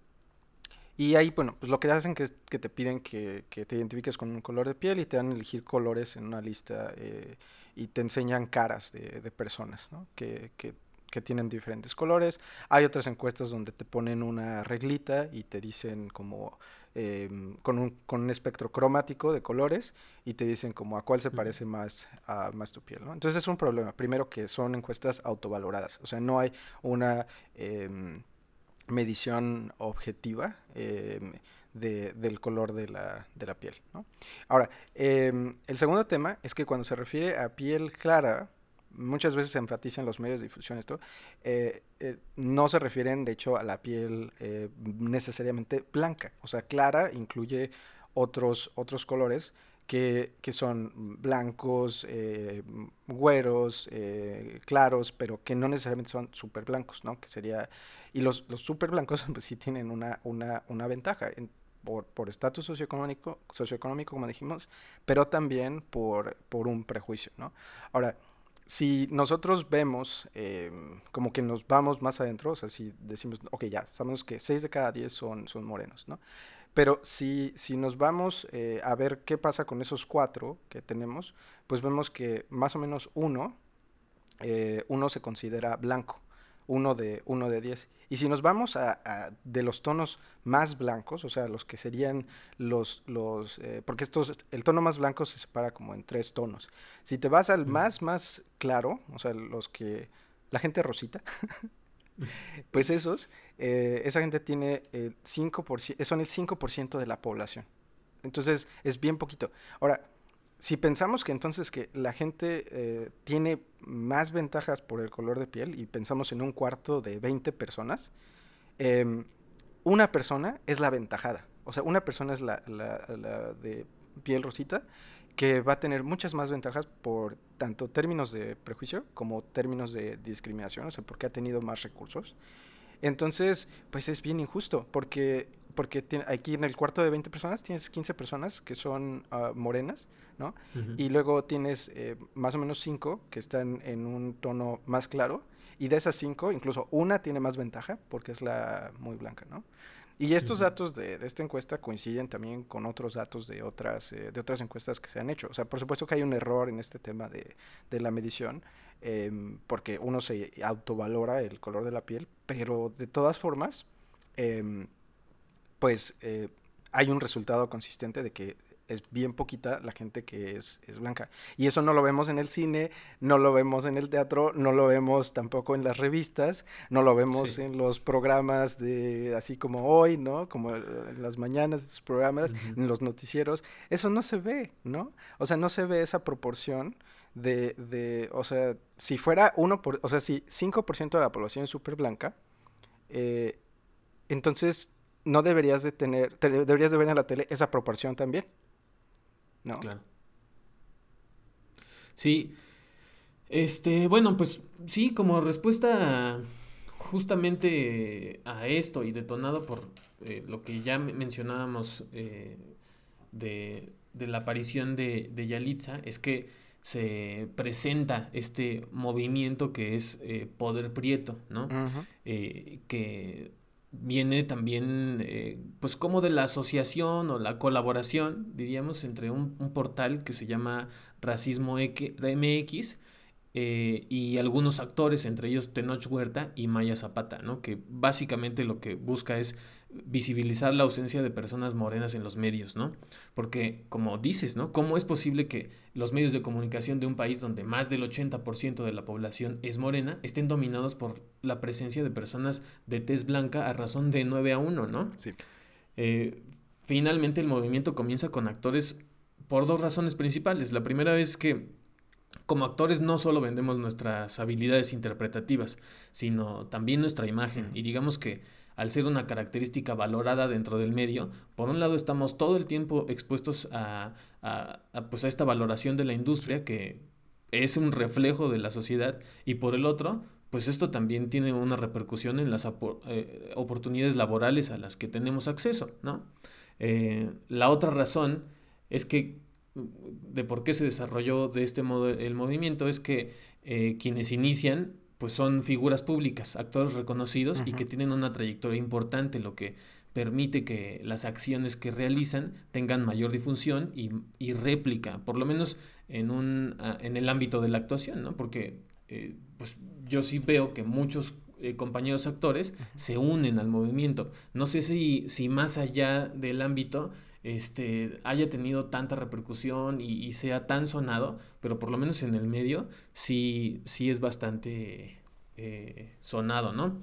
y ahí, bueno, pues lo que hacen es que te piden que, te identifiques con un color de piel y te dan a elegir colores en una lista eh, y te enseñan caras de, de personas, ¿no? Que, que, que tienen diferentes colores. Hay otras encuestas donde te ponen una reglita y te dicen como Em, con, un, con, un, espectro cromático de colores y te dicen como a cuál se parece más a más tu piel. ¿no? Entonces es un problema. Primero que son encuestas autovaloradas, o sea, no hay una em, medición objetiva em, de, del color de la, de la piel. ¿no? Ahora, el segundo tema es que cuando se refiere a piel clara, muchas veces se enfatiza en los medios de difusión esto, eh, eh, no se refieren de hecho a la piel eh, necesariamente blanca, o sea, clara incluye otros, otros colores que, que son blancos, güeros, claros, pero que no necesariamente son súper blancos, ¿no? Que sería, y los, los súper blancos pues, sí tienen una, una, una ventaja. por estatus socioeconómico, socioeconómico, como dijimos, pero también por, por un prejuicio, ¿no? Ahora, si nosotros vemos em, como que nos vamos más adentro, o sea, si decimos, ok, ya, sabemos que 6 de cada 10 son, son morenos, ¿no? Pero si, si nos vamos eh, a ver qué pasa con esos cuatro que tenemos, pues vemos que más o menos uno, eh, uno se considera blanco. Uno de, uno de 10. Y si nos vamos a, de los tonos más blancos, o sea, los que serían los, los eh, porque estos, el tono más blanco se separa como en tres tonos. Si te vas al más, más claro, o sea, los que, la gente rosita, pues esos, eh, esa gente tiene el 5%, son el 5% de la población. Entonces, es bien poquito. Ahora, si pensamos que entonces que la gente eh, tiene más ventajas por el color de piel y pensamos en un cuarto de 20 personas, em, una persona es la ventajada. O sea, una persona es la, de piel rosita que va a tener muchas más ventajas por tanto términos de prejuicio como términos de discriminación, o sea, porque ha tenido más recursos. Entonces, pues es bien injusto, porque porque aquí en el cuarto de 20 personas tienes 15 personas que son ah, morenas, ¿no? Y luego tienes eh, más o menos 5 que están en un tono más claro, y de esas 5, incluso una tiene más ventaja porque es la muy blanca, ¿no? Y estos datos de, esta encuesta coinciden también con otros datos de otras, eh, de otras encuestas que se han hecho. O sea, por supuesto que hay un error en este tema de, de la medición, em, porque uno se autovalora el color de la piel, pero de todas formas, eh, pues eh, hay un resultado consistente de que es bien poquita la gente que es, es, blanca. Y eso no lo vemos en el cine, no lo vemos en el teatro, no lo vemos tampoco en las revistas, no lo vemos en los programas de así como hoy, ¿no? Como en las mañanas de sus programas, en los noticieros. Eso no se ve, ¿no? O sea, no se ve esa proporción de, de o sea, si fuera uno por, o sea, si 5% de la población es súper blanca, eh, entonces no deberías de tener, deberías de ver en la tele esa proporción también. ¿No? Claro. Sí. Este, bueno, pues sí, como respuesta justamente a esto y detonado por eh, lo que ya mencionábamos eh, de, la aparición de, de, Yalitza, es que se presenta este movimiento que es eh, Poder Prieto, ¿no? que viene también eh, pues como de la asociación o la colaboración, diríamos, entre un, portal que se llama Racismo MX eh, y algunos actores, entre ellos Tenoch Huerta y Maya Zapata, ¿no? que básicamente lo que busca es visibilizar la ausencia de personas morenas en los medios, ¿no? Porque, como dices, ¿no? ¿Cómo es posible que los medios de comunicación de un país donde más del 80% de la población es morena estén dominados por la presencia de personas de tez blanca a razón de 9 a 1, ¿no? Sí. Eh, finalmente el movimiento comienza con actores por dos razones principales. La primera es que como actores no solo vendemos nuestras habilidades interpretativas, sino también nuestra imagen. Y digamos que al ser una característica valorada dentro del medio, por un lado estamos todo el tiempo expuestos a, pues a esta valoración de la industria que es un reflejo de la sociedad y por el otro, pues esto también tiene una repercusión en las eh, oportunidades laborales a las que tenemos acceso, ¿no? Eh, la otra razón es que de por qué se desarrolló de este modo el movimiento es que eh, quienes inician pues son figuras públicas, actores reconocidos y que tienen una trayectoria importante, lo que permite que las acciones que realizan tengan mayor difusión y, réplica, por lo menos en, un, ah, en el ámbito de la actuación, ¿no? Porque eh, pues yo sí veo que muchos eh, compañeros actores se unen al movimiento. No sé si, si más allá del ámbito este, haya tenido tanta repercusión y, sea tan sonado, pero por lo menos en el medio sí, sí es bastante eh, sonado, ¿no?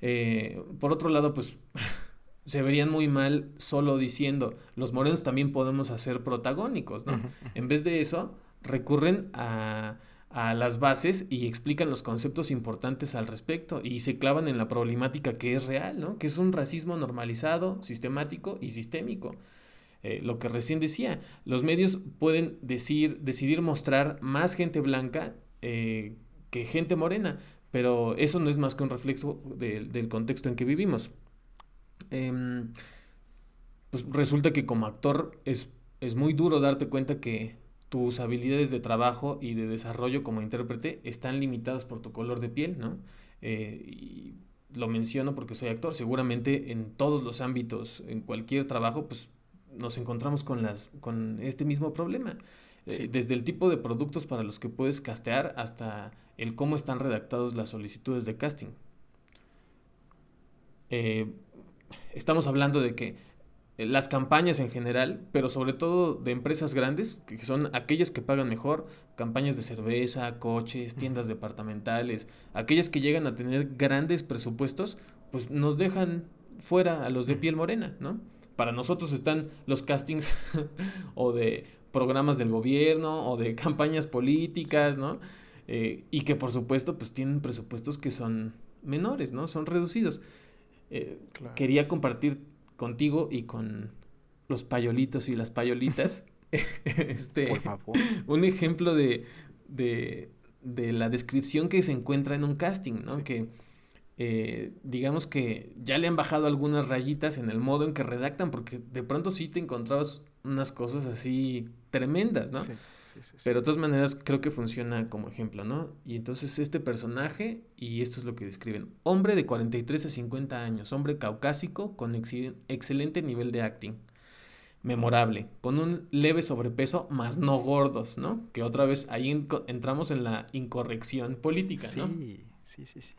Eh, por otro lado, pues se verían muy mal solo diciendo, los morenos también podemos hacer protagónicos, ¿no? En vez de eso, recurren a, a las bases y explican los conceptos importantes al respecto y se clavan en la problemática que es real, ¿no? Que es un racismo normalizado, sistemático y sistémico. Eh, lo que recién decía, los medios pueden decir, decidir mostrar más gente blanca eh, que gente morena, pero eso no es más que un reflejo del contexto en que vivimos. Em, pues resulta que como actor es, es muy duro darte cuenta que tus habilidades de trabajo y de desarrollo como intérprete están limitadas por tu color de piel, ¿no? Eh, y lo menciono porque soy actor, seguramente en todos los ámbitos, en cualquier trabajo, pues nos encontramos con, las, con este mismo problema. eh, desde el tipo de productos para los que puedes castear hasta el cómo están redactados las solicitudes de casting. Eh, estamos hablando de que eh, las campañas en general, pero sobre todo de empresas grandes, que son aquellas que pagan mejor, campañas de cerveza, coches, tiendas departamentales, aquellas que llegan a tener grandes presupuestos, pues nos dejan fuera a los de piel morena, ¿no? Para nosotros están los castings o de programas del gobierno o de campañas políticas, ¿no? Eh, y que por supuesto pues tienen presupuestos que son menores, ¿no? Son reducidos. Eh, quería compartir contigo y con los payolitos y las payolitas este, un ejemplo de, de, de, la descripción que se encuentra en un casting, ¿no? Que eh, digamos que ya le han bajado algunas rayitas en el modo en que redactan, porque de pronto sí te encontrabas unas cosas así tremendas, ¿no? Pero de todas maneras creo que funciona como ejemplo, ¿no? Y entonces este personaje, y esto es lo que describen, hombre de 43 a 50 años, hombre caucásico con excelente nivel de acting, memorable, con un leve sobrepeso, más no gordos, ¿no? Que otra vez ahí entramos en la incorrección política, ¿no? Sí, sí, sí, sí.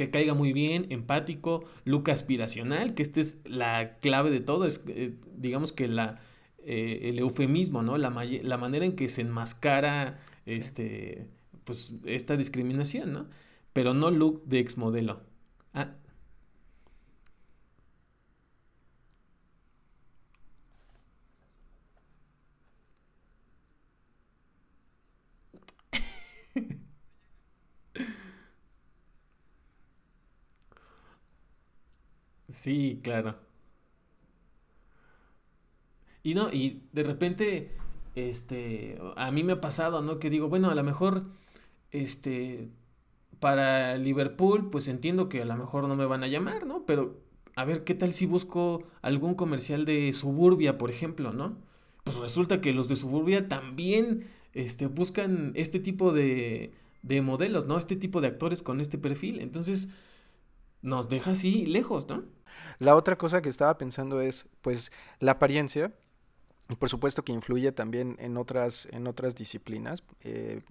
Que caiga muy bien, empático, look aspiracional, que esta es la clave de todo, es eh, digamos que la eh, el eufemismo, ¿no? La, la, manera en que se enmascara este, pues, esta discriminación, ¿no? Pero no look de exmodelo. Ah. Sí, claro. Y no, y de repente, este, a mí me ha pasado, ¿no? Que digo, bueno, a lo mejor, este, para Liverpool, pues entiendo que a lo mejor no me van a llamar, ¿no? Pero, a ver, ¿qué tal si busco algún comercial de Suburbia, por ejemplo, ¿no? Pues resulta que los de Suburbia también, este, buscan este tipo de, de modelos, ¿no? Este tipo de actores con este perfil. Entonces, nos deja así lejos, ¿no? La otra cosa que estaba pensando es, pues, la apariencia y por supuesto que influye también en otras, en otras disciplinas, eh,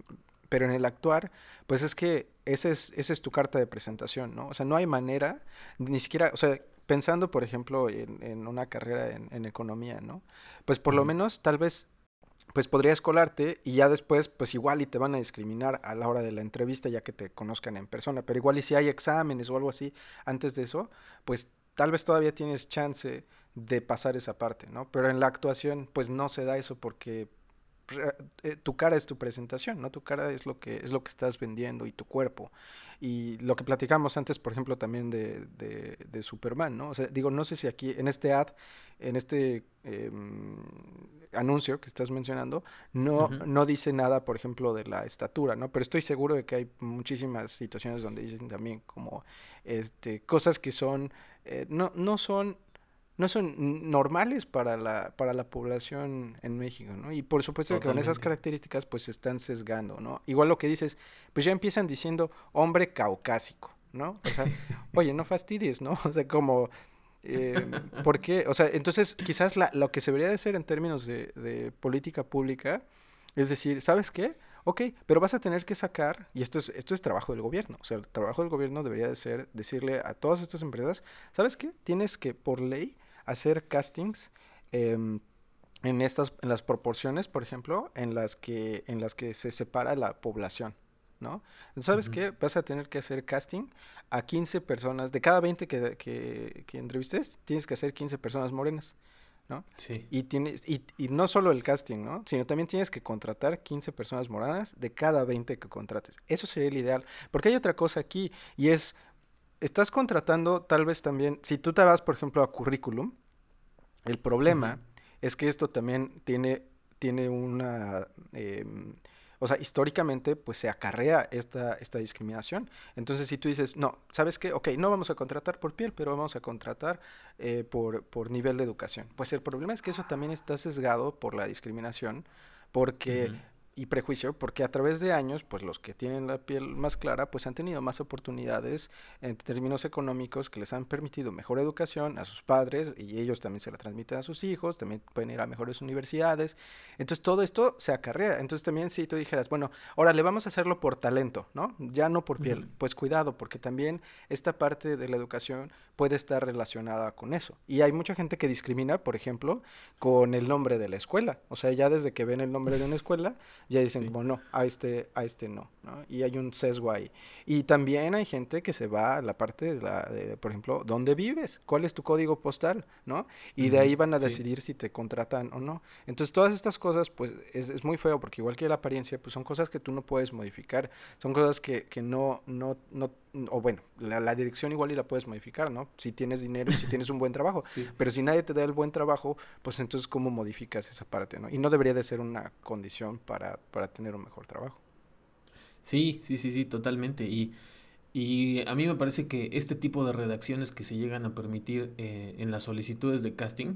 pero en el actuar, pues es que esa es, esa es tu carta de presentación, ¿no? O sea, no hay manera, ni siquiera, o sea, pensando, por ejemplo, en, una carrera en, economía, ¿no? Pues por lo menos, tal vez, pues podrías colarte y ya después, pues igual y te van a discriminar a la hora de la entrevista ya que te conozcan en persona, pero igual y si hay exámenes o algo así antes de eso, pues tal vez todavía tienes chance de pasar esa parte, ¿no? Pero en la actuación, pues no se da eso porque eh, tu cara es tu presentación, ¿no? Tu cara es lo que es lo que estás vendiendo y tu cuerpo. Y lo que platicamos antes, por ejemplo, también de, de, Superman, ¿no? O sea, digo, no sé si aquí, en este ad, en este em, anuncio que estás mencionando, no, no dice nada, por ejemplo, de la estatura, ¿no? Pero estoy seguro de que hay muchísimas situaciones donde dicen también como este, cosas que son, eh, no, no son no son normales para la, para la población en México, ¿no? Y por supuesto que con esas características pues se están sesgando, ¿no? Igual lo que dices, pues ya empiezan diciendo hombre caucásico, ¿no? O sea, oye, no fastidies, ¿no? O sea, como... Eh, ¿Por qué? O sea, entonces quizás la, lo que se debería de hacer en términos de, de política pública es decir, ¿sabes qué? Ok, pero vas a tener que sacar, y esto es, esto es trabajo del gobierno, o sea, el trabajo del gobierno debería de ser decirle a todas estas empresas, ¿sabes qué? Tienes que, por ley, hacer castings em, en estas, en las proporciones, por ejemplo, en las que, en las que se separa la población, ¿no? ¿Sabes qué? Vas a tener que hacer casting a 15 personas, de cada 20 que, que, que entrevistes, tienes que hacer 15 personas morenas. ¿no? Sí. Y, tienes, y, y, no solo el casting, ¿no? Sino también tienes que contratar 15 personas moranas de cada 20 que contrates. Eso sería el ideal. Porque hay otra cosa aquí y es, estás contratando tal vez también, si tú te vas, por ejemplo, a currículum, el problema es que esto también tiene, tiene una... Em, o sea, históricamente, pues se acarrea esta, esta discriminación. Entonces, si tú dices, no, ¿sabes qué? Ok, no vamos a contratar por piel, pero vamos a contratar eh, por, por nivel de educación. Pues el problema es que eso también está sesgado por la discriminación, porque y prejuicio porque a través de años, pues los que tienen la piel más clara, pues han tenido más oportunidades en términos económicos que les han permitido mejor educación a sus padres y ellos también se la transmiten a sus hijos, también pueden ir a mejores universidades. Entonces todo esto se acarrea. Entonces también si tú dijeras, bueno, ahora le vamos a hacerlo por talento, ¿no? Ya no por piel. Pues cuidado, porque también esta parte de la educación puede estar relacionada con eso. Y hay mucha gente que discrimina, por ejemplo, con el nombre de la escuela. O sea, ya desde que ven el nombre de una escuela, ya dicen, como no, a este, a este no, no, Y hay un sesgo ahí. Y también hay gente que se va a la parte de la, de, por ejemplo, ¿dónde vives? ¿Cuál es tu código postal? ¿No? Y de ahí van a decidir si te contratan o no. Entonces, todas estas cosas, pues, es, es, muy feo, porque igual que la apariencia, pues son cosas que tú no puedes modificar. Son cosas que, que no, no, no, o bueno, la, la, dirección igual y la puedes modificar, ¿no? Si tienes dinero y si tienes un buen trabajo. Sí. Pero si nadie te da el buen trabajo, pues entonces, ¿cómo modificas esa parte, no? Y no debería de ser una condición para, para tener un mejor trabajo. Sí, sí, sí, sí, totalmente. Y, y a mí me parece que este tipo de redacciones que se llegan a permitir eh, en las solicitudes de casting,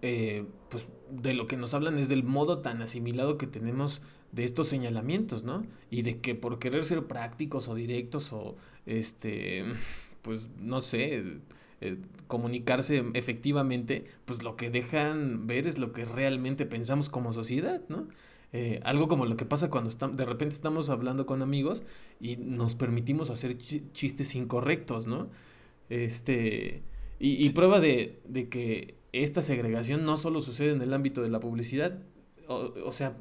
eh, pues de lo que nos hablan es del modo tan asimilado que tenemos de estos señalamientos, ¿no? Y de que por querer ser prácticos o directos o, este, pues no sé, eh, comunicarse efectivamente, pues lo que dejan ver es lo que realmente pensamos como sociedad, ¿no? Eh, algo como lo que pasa cuando de repente estamos hablando con amigos y nos permitimos hacer chistes incorrectos, ¿no? Este, y, y prueba de, de, que esta segregación no solo sucede en el ámbito de la publicidad, o, o sea,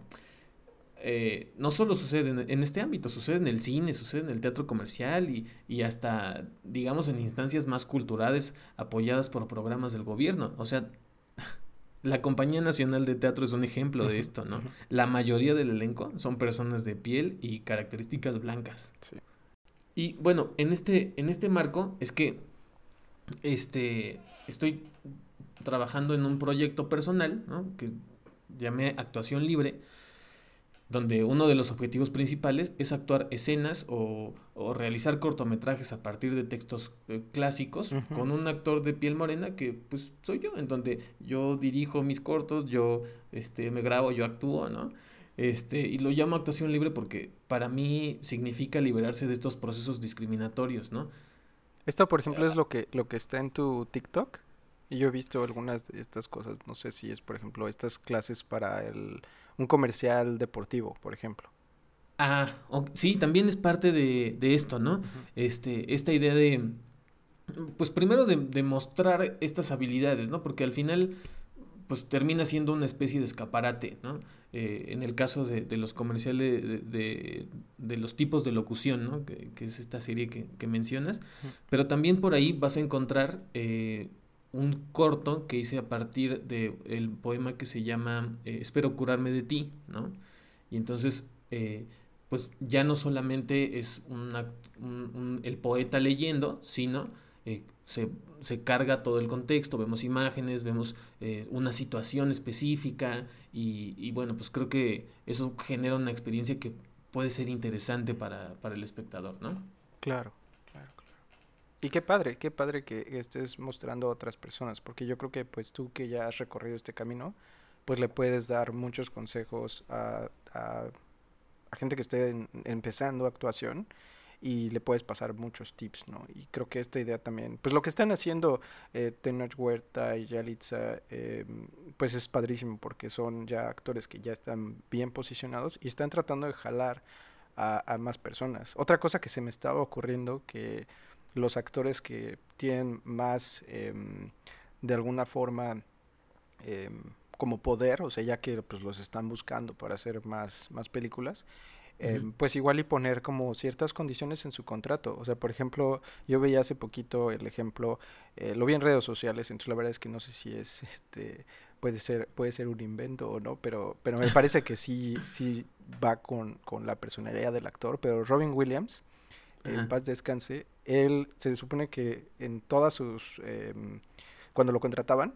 eh, no solo sucede en, en, este ámbito, sucede en el cine, sucede en el teatro comercial y, y, hasta, digamos, en instancias más culturales apoyadas por programas del gobierno. O sea, la Compañía Nacional de Teatro es un ejemplo de esto, ¿no? La mayoría del elenco son personas de piel y características blancas. Sí. Y bueno, en este, en este marco es que este, estoy trabajando en un proyecto personal, ¿no? Que llamé Actuación Libre, donde uno de los objetivos principales es actuar escenas o, o realizar cortometrajes a partir de textos eh, clásicos uh -huh. con un actor de piel morena que pues soy yo, en donde yo dirijo mis cortos, yo este, me grabo, yo actúo, ¿no? Este, y lo llamo actuación libre porque para mí significa liberarse de estos procesos discriminatorios, ¿no? Esto, por ejemplo, es lo que, lo que está en tu TikTok. Y yo he visto algunas de estas cosas. No sé si es, por ejemplo, estas clases para el, un comercial deportivo, por ejemplo. Ah, sí, también es parte de, de esto, ¿no? Uh -huh. Este, esta idea de, pues primero de, de, mostrar estas habilidades, ¿no? Porque al final, pues termina siendo una especie de escaparate, ¿no? Eh, en el caso de, de los comerciales, de, de, de, los tipos de locución, ¿no? Que, que es esta serie que, que mencionas. Uh -huh. Pero también por ahí vas a encontrar... Eh, un corto que hice a partir del de poema que se llama eh, Espero curarme de ti, ¿no? Y entonces, eh, pues ya no solamente es una, un, el poeta leyendo, sino eh, se, se, carga todo el contexto, vemos imágenes, vemos eh, una situación específica y, y, bueno, pues creo que eso genera una experiencia que puede ser interesante para, para el espectador, ¿no? Claro. Y qué padre, qué padre que estés mostrando a otras personas, porque yo creo que pues tú que ya has recorrido este camino, pues le puedes dar muchos consejos a, a, a gente que esté en, empezando actuación y le puedes pasar muchos tips, ¿no? Y creo que esta idea también, pues lo que están haciendo eh, Tenoch Huerta y Yalitza, eh, pues es padrísimo porque son ya actores que ya están bien posicionados y están tratando de jalar a, a más personas. Otra cosa que se me estaba ocurriendo que los actores que tienen más, eh, de alguna forma, eh, como poder, o sea, ya que pues los están buscando para hacer más, más películas, eh, uh -huh. pues igual y poner como ciertas condiciones en su contrato. O sea, por ejemplo, yo veía hace poquito el ejemplo, eh, lo vi en redes sociales, entonces la verdad es que no sé si es, este, puede ser, puede ser un invento o no, pero, pero me parece que sí, sí va con, con la personalidad del actor. Pero Robin Williams, en paz descanse, él se supone que en todas sus, eh, cuando lo contrataban,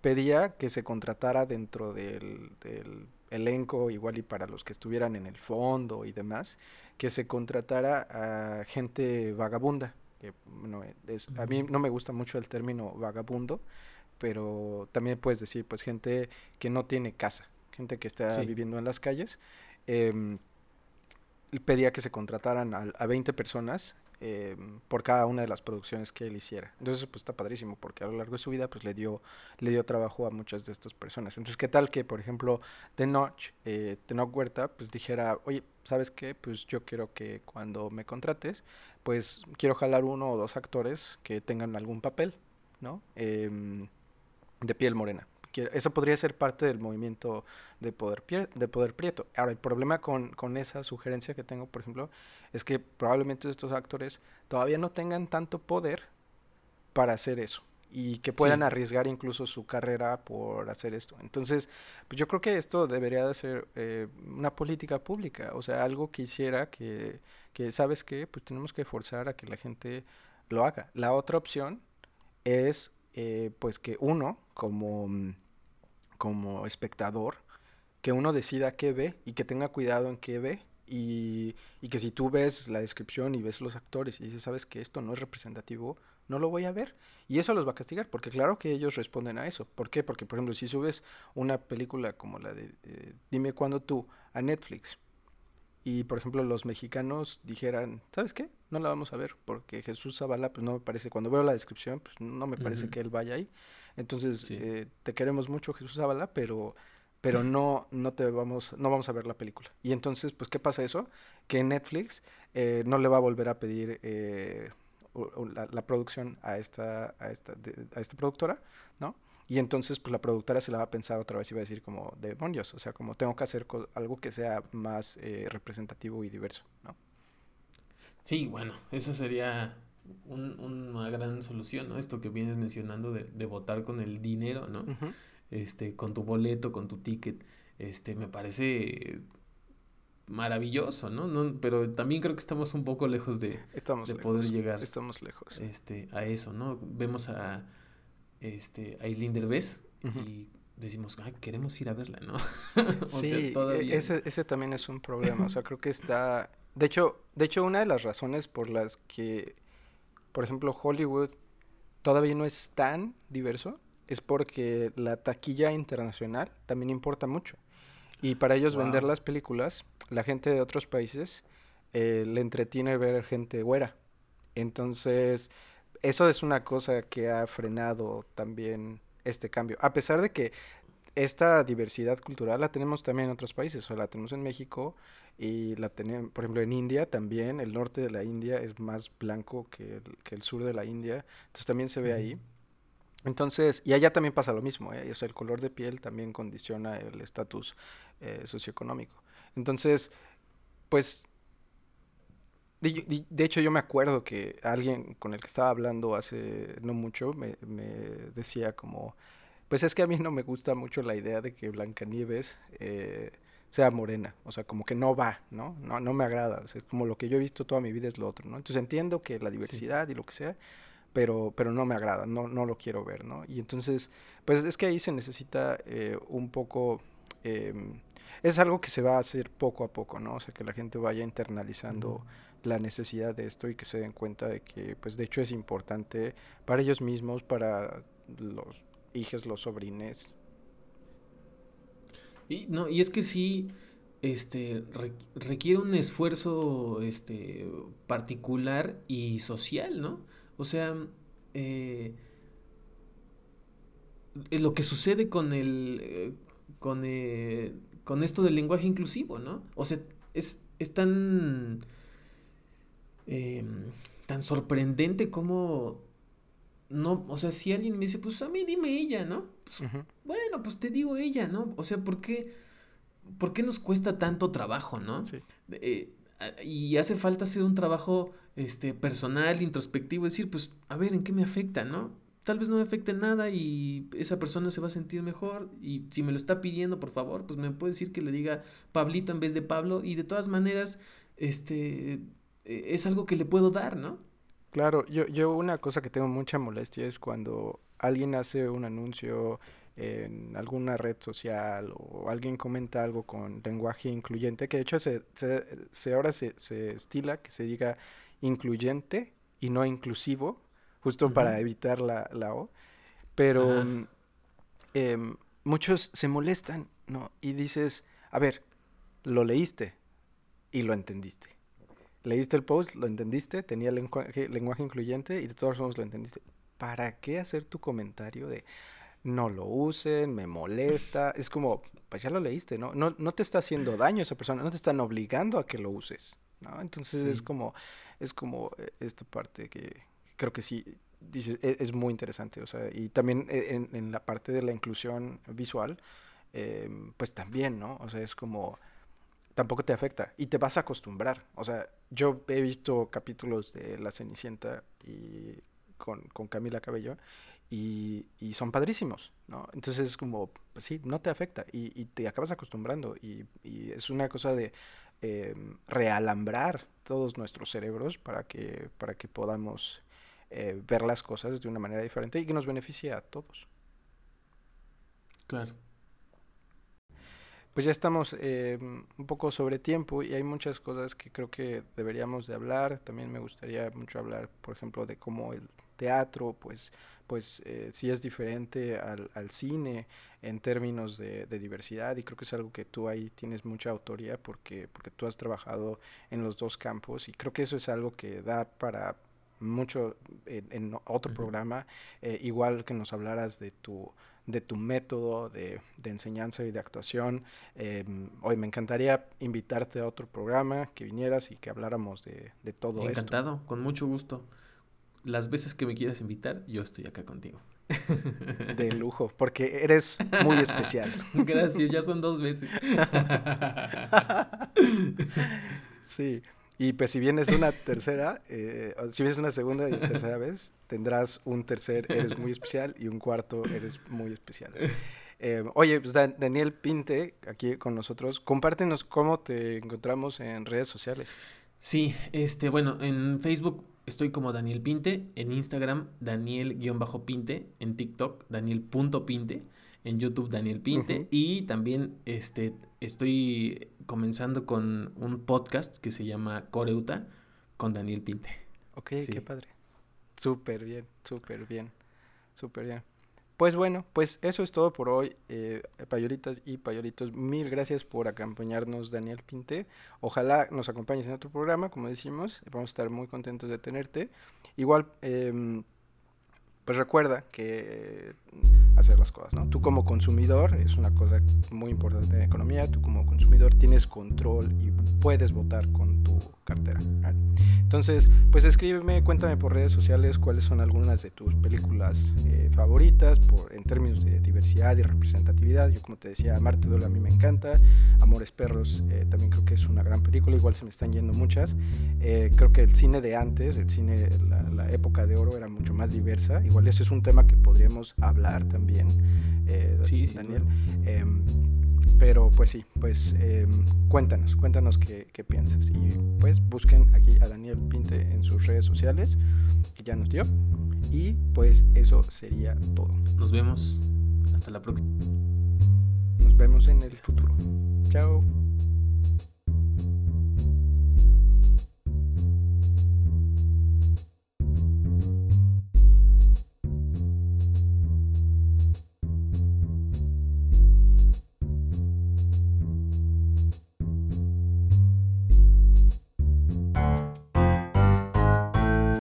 pedía que se contratara dentro del, del, elenco, igual y para los que estuvieran en el fondo y demás, que se contratara a gente vagabunda. Que, bueno, es, a mí no me gusta mucho el término vagabundo, pero también puedes decir, pues gente que no tiene casa, gente que está sí. viviendo en las calles em, pedía que se contrataran a, a 20 personas eh, por cada una de las producciones que él hiciera. Entonces, pues está padrísimo, porque a lo largo de su vida, pues le dio, le dio trabajo a muchas de estas personas. Entonces, ¿qué tal que, por ejemplo, Tenoch, eh, Tenoch Huerta, pues dijera, oye, ¿sabes qué? Pues yo quiero que cuando me contrates, pues quiero jalar uno o dos actores que tengan algún papel, ¿no? Em, de piel morena eso podría ser parte del movimiento de poder, de poder prieto. Ahora, el problema con, con, esa sugerencia que tengo, por ejemplo, es que probablemente estos actores todavía no tengan tanto poder para hacer eso y que puedan arriesgar incluso su carrera por hacer esto. Entonces, pues yo creo que esto debería de ser eh, una política pública, o sea, algo que hiciera que, que, ¿sabes qué? Pues tenemos que forzar a que la gente lo haga. La otra opción es, eh, pues que uno, como como espectador, que uno decida qué ve y que tenga cuidado en qué ve. Y, y, que si tú ves la descripción y ves los actores y dices, sabes que esto no es representativo, no lo voy a ver. Y eso los va a castigar, porque claro que ellos responden a eso. ¿Por qué? Porque, por ejemplo, si subes una película como la de, Dime cuándo tú a Netflix y, por ejemplo, los mexicanos dijeran, ¿sabes qué? No la vamos a ver, porque Jesús Zavala, pues no me parece, cuando veo la descripción, pues no me parece que él vaya ahí. Entonces, eh, te queremos mucho, Jesús Zavala, pero pero no, no te vamos, no vamos a ver la película. Y entonces, pues, ¿qué pasa eso? Que Netflix eh, no le va a volver a pedir eh, la, producción a esta, a esta, a esta productora, ¿no? Y entonces, pues la productora se la va a pensar otra vez y va a decir como, demonios, o sea, como tengo que hacer algo que sea más representativo y diverso, ¿no? Sí, bueno, esa sería una gran solución, ¿no? Esto que vienes mencionando de, de votar con el dinero, ¿no? Este, con tu boleto, con tu ticket, este, me parece maravilloso, ¿no? ¿no? Pero también creo que estamos un poco lejos de, de poder llegar. Estamos lejos. Este, a eso, ¿no? Vemos a, este, a Islín Derbez y decimos, Ay, queremos ir a verla, ¿no? sí, e, ese, ese también es un problema, o sea, creo que está... De hecho, de hecho, una de las razones por las que por ejemplo, Hollywood todavía no es tan diverso, es porque la taquilla internacional también importa mucho. Y para ellos vender las películas, la gente de otros países eh, le entretiene ver gente güera. Entonces, eso es una cosa que ha frenado también este cambio. A pesar de que esta diversidad cultural la tenemos también en otros países, o la tenemos en México y la tenemos, por ejemplo, en India también, el norte de la India es más blanco que el, que el sur de la India, entonces también se ve ahí. Entonces, y allá también pasa lo mismo, ¿eh? o sea, el color de piel también condiciona el estatus eh, socioeconómico. Entonces, pues, de, de, hecho yo me acuerdo que alguien con el que estaba hablando hace no mucho me, me decía como, pues es que a mí no me gusta mucho la idea de que Blancanieves eh, sea morena, o sea, como que no va, ¿no? No, no me agrada, o sea, como lo que yo he visto toda mi vida es lo otro, ¿no? Entonces entiendo que la diversidad y lo que sea, pero, pero no me agrada, no, no lo quiero ver, ¿no? Y entonces, pues es que ahí se necesita eh, un poco, em, es algo que se va a hacer poco a poco, ¿no? O sea, que la gente vaya internalizando la necesidad de esto y que se den cuenta de que, pues de hecho es importante para ellos mismos, para los hijos, los sobrines. Y, no, y es que sí, este, requiere un esfuerzo este, particular y social, ¿no? O sea, eh, lo que sucede con el, eh, con, eh, con esto del lenguaje inclusivo, ¿no? O sea, es, es tan, em, tan sorprendente como no, o sea, si alguien me dice, pues a mí dime ella, ¿no? Pues, bueno, pues te digo ella, ¿no? O sea, ¿por qué, ¿por qué nos cuesta tanto trabajo, ¿no? Sí. Eh, y hace falta hacer un trabajo este, personal, introspectivo, decir, pues, a ver, ¿en qué me afecta, no? Tal vez no me afecte nada y esa persona se va a sentir mejor y si me lo está pidiendo, por favor, pues me puede decir que le diga Pablito en vez de Pablo y de todas maneras, este, e, es algo que le puedo dar, ¿no? Claro, yo, yo una cosa que tengo mucha molestia es cuando alguien hace un anuncio en alguna red social o alguien comenta algo con lenguaje incluyente, que de hecho se, se, ahora se, se, estila que se diga incluyente y no inclusivo, justo para evitar la, la O, pero eh, muchos se molestan, ¿no? Y dices, a ver, lo leíste y lo entendiste. Leíste el post, lo entendiste, tenía lenguaje, lenguaje incluyente y de todos modos lo entendiste. ¿Para qué hacer tu comentario de no lo usen, me molesta? Es como, pues ya lo leíste, ¿no? No, no te está haciendo daño esa persona, no te están obligando a que lo uses, ¿no? Entonces es como, es como eh, esta parte que creo que sí, dice, e, es, muy interesante, o sea, y también eh, en, la parte de la inclusión visual, em, pues también, ¿no? O sea, es como tampoco te afecta y te vas a acostumbrar. O sea, yo he visto capítulos de La Cenicienta y con, Camila Cabello y, son padrísimos, ¿no? Entonces es como, pues sí, no te afecta y, te acabas acostumbrando y, es una cosa de em, realambrar todos nuestros cerebros para que, para que podamos eh, ver las cosas de una manera diferente y que nos beneficie a todos. Claro pues ya estamos em, un poco sobre tiempo y hay muchas cosas que creo que deberíamos de hablar. También me gustaría mucho hablar, por ejemplo, de cómo el teatro, pues, pues eh, sí es diferente al, al, cine en términos de, de, diversidad. Y creo que es algo que tú ahí tienes mucha autoría porque, porque tú has trabajado en los dos campos y creo que eso es algo que da para mucho en, otro programa, eh, igual que nos hablaras de tu de tu método de, enseñanza y de actuación. Em, hoy me encantaría invitarte a otro programa, que vinieras y que habláramos de, de todo esto. Encantado, con mucho gusto. Las veces que me quieras invitar, yo estoy acá contigo. De lujo, porque eres muy especial. Gracias, ya son dos veces. Sí. Y pues si vienes una tercera, eh, si vienes una segunda y tercera vez, tendrás un tercer eres muy especial y un cuarto eres muy especial. Eh, oye, pues Daniel Pinte, aquí con nosotros, compártenos cómo te encontramos en redes sociales. Sí, este, bueno, en Facebook estoy como Daniel Pinte, en Instagram Daniel-Pinte, en TikTok Daniel.pinte en YouTube Daniel Pinte y también este, estoy comenzando con un podcast que se llama Coreuta con Daniel Pinte. Ok, qué padre. Súper bien, súper bien, súper bien. Pues bueno, pues eso es todo por hoy, eh, payolitas y payolitos. Mil gracias por acompañarnos, Daniel Pinte. Ojalá nos acompañes en otro programa, como decimos. Vamos a estar muy contentos de tenerte. Igual, eh, pues recuerda que hacer las cosas, ¿no? Tú como consumidor, es una cosa muy importante en economía, tú como consumidor tienes control y puedes votar con tu cartera. Entonces, pues escríbeme, cuéntame por redes sociales cuáles son algunas de tus películas eh, favoritas por, en términos de diversidad y representatividad. Yo como te decía, Marte Duelo a mí me encanta, Amores Perros eh, también creo que es una gran película, igual se me están yendo muchas. Eh, creo que el cine de antes, el cine, la, la época de oro era mucho más diversa, igual ese es un tema que podríamos hablar también, eh, Daniel. Em, pero pues sí, pues em, cuéntanos, cuéntanos qué, qué, piensas. Y pues busquen aquí a Daniel Pinte en sus redes sociales, que ya nos dio. Y pues eso sería todo. Nos vemos. Hasta la próxima. Nos vemos en el futuro. Chao.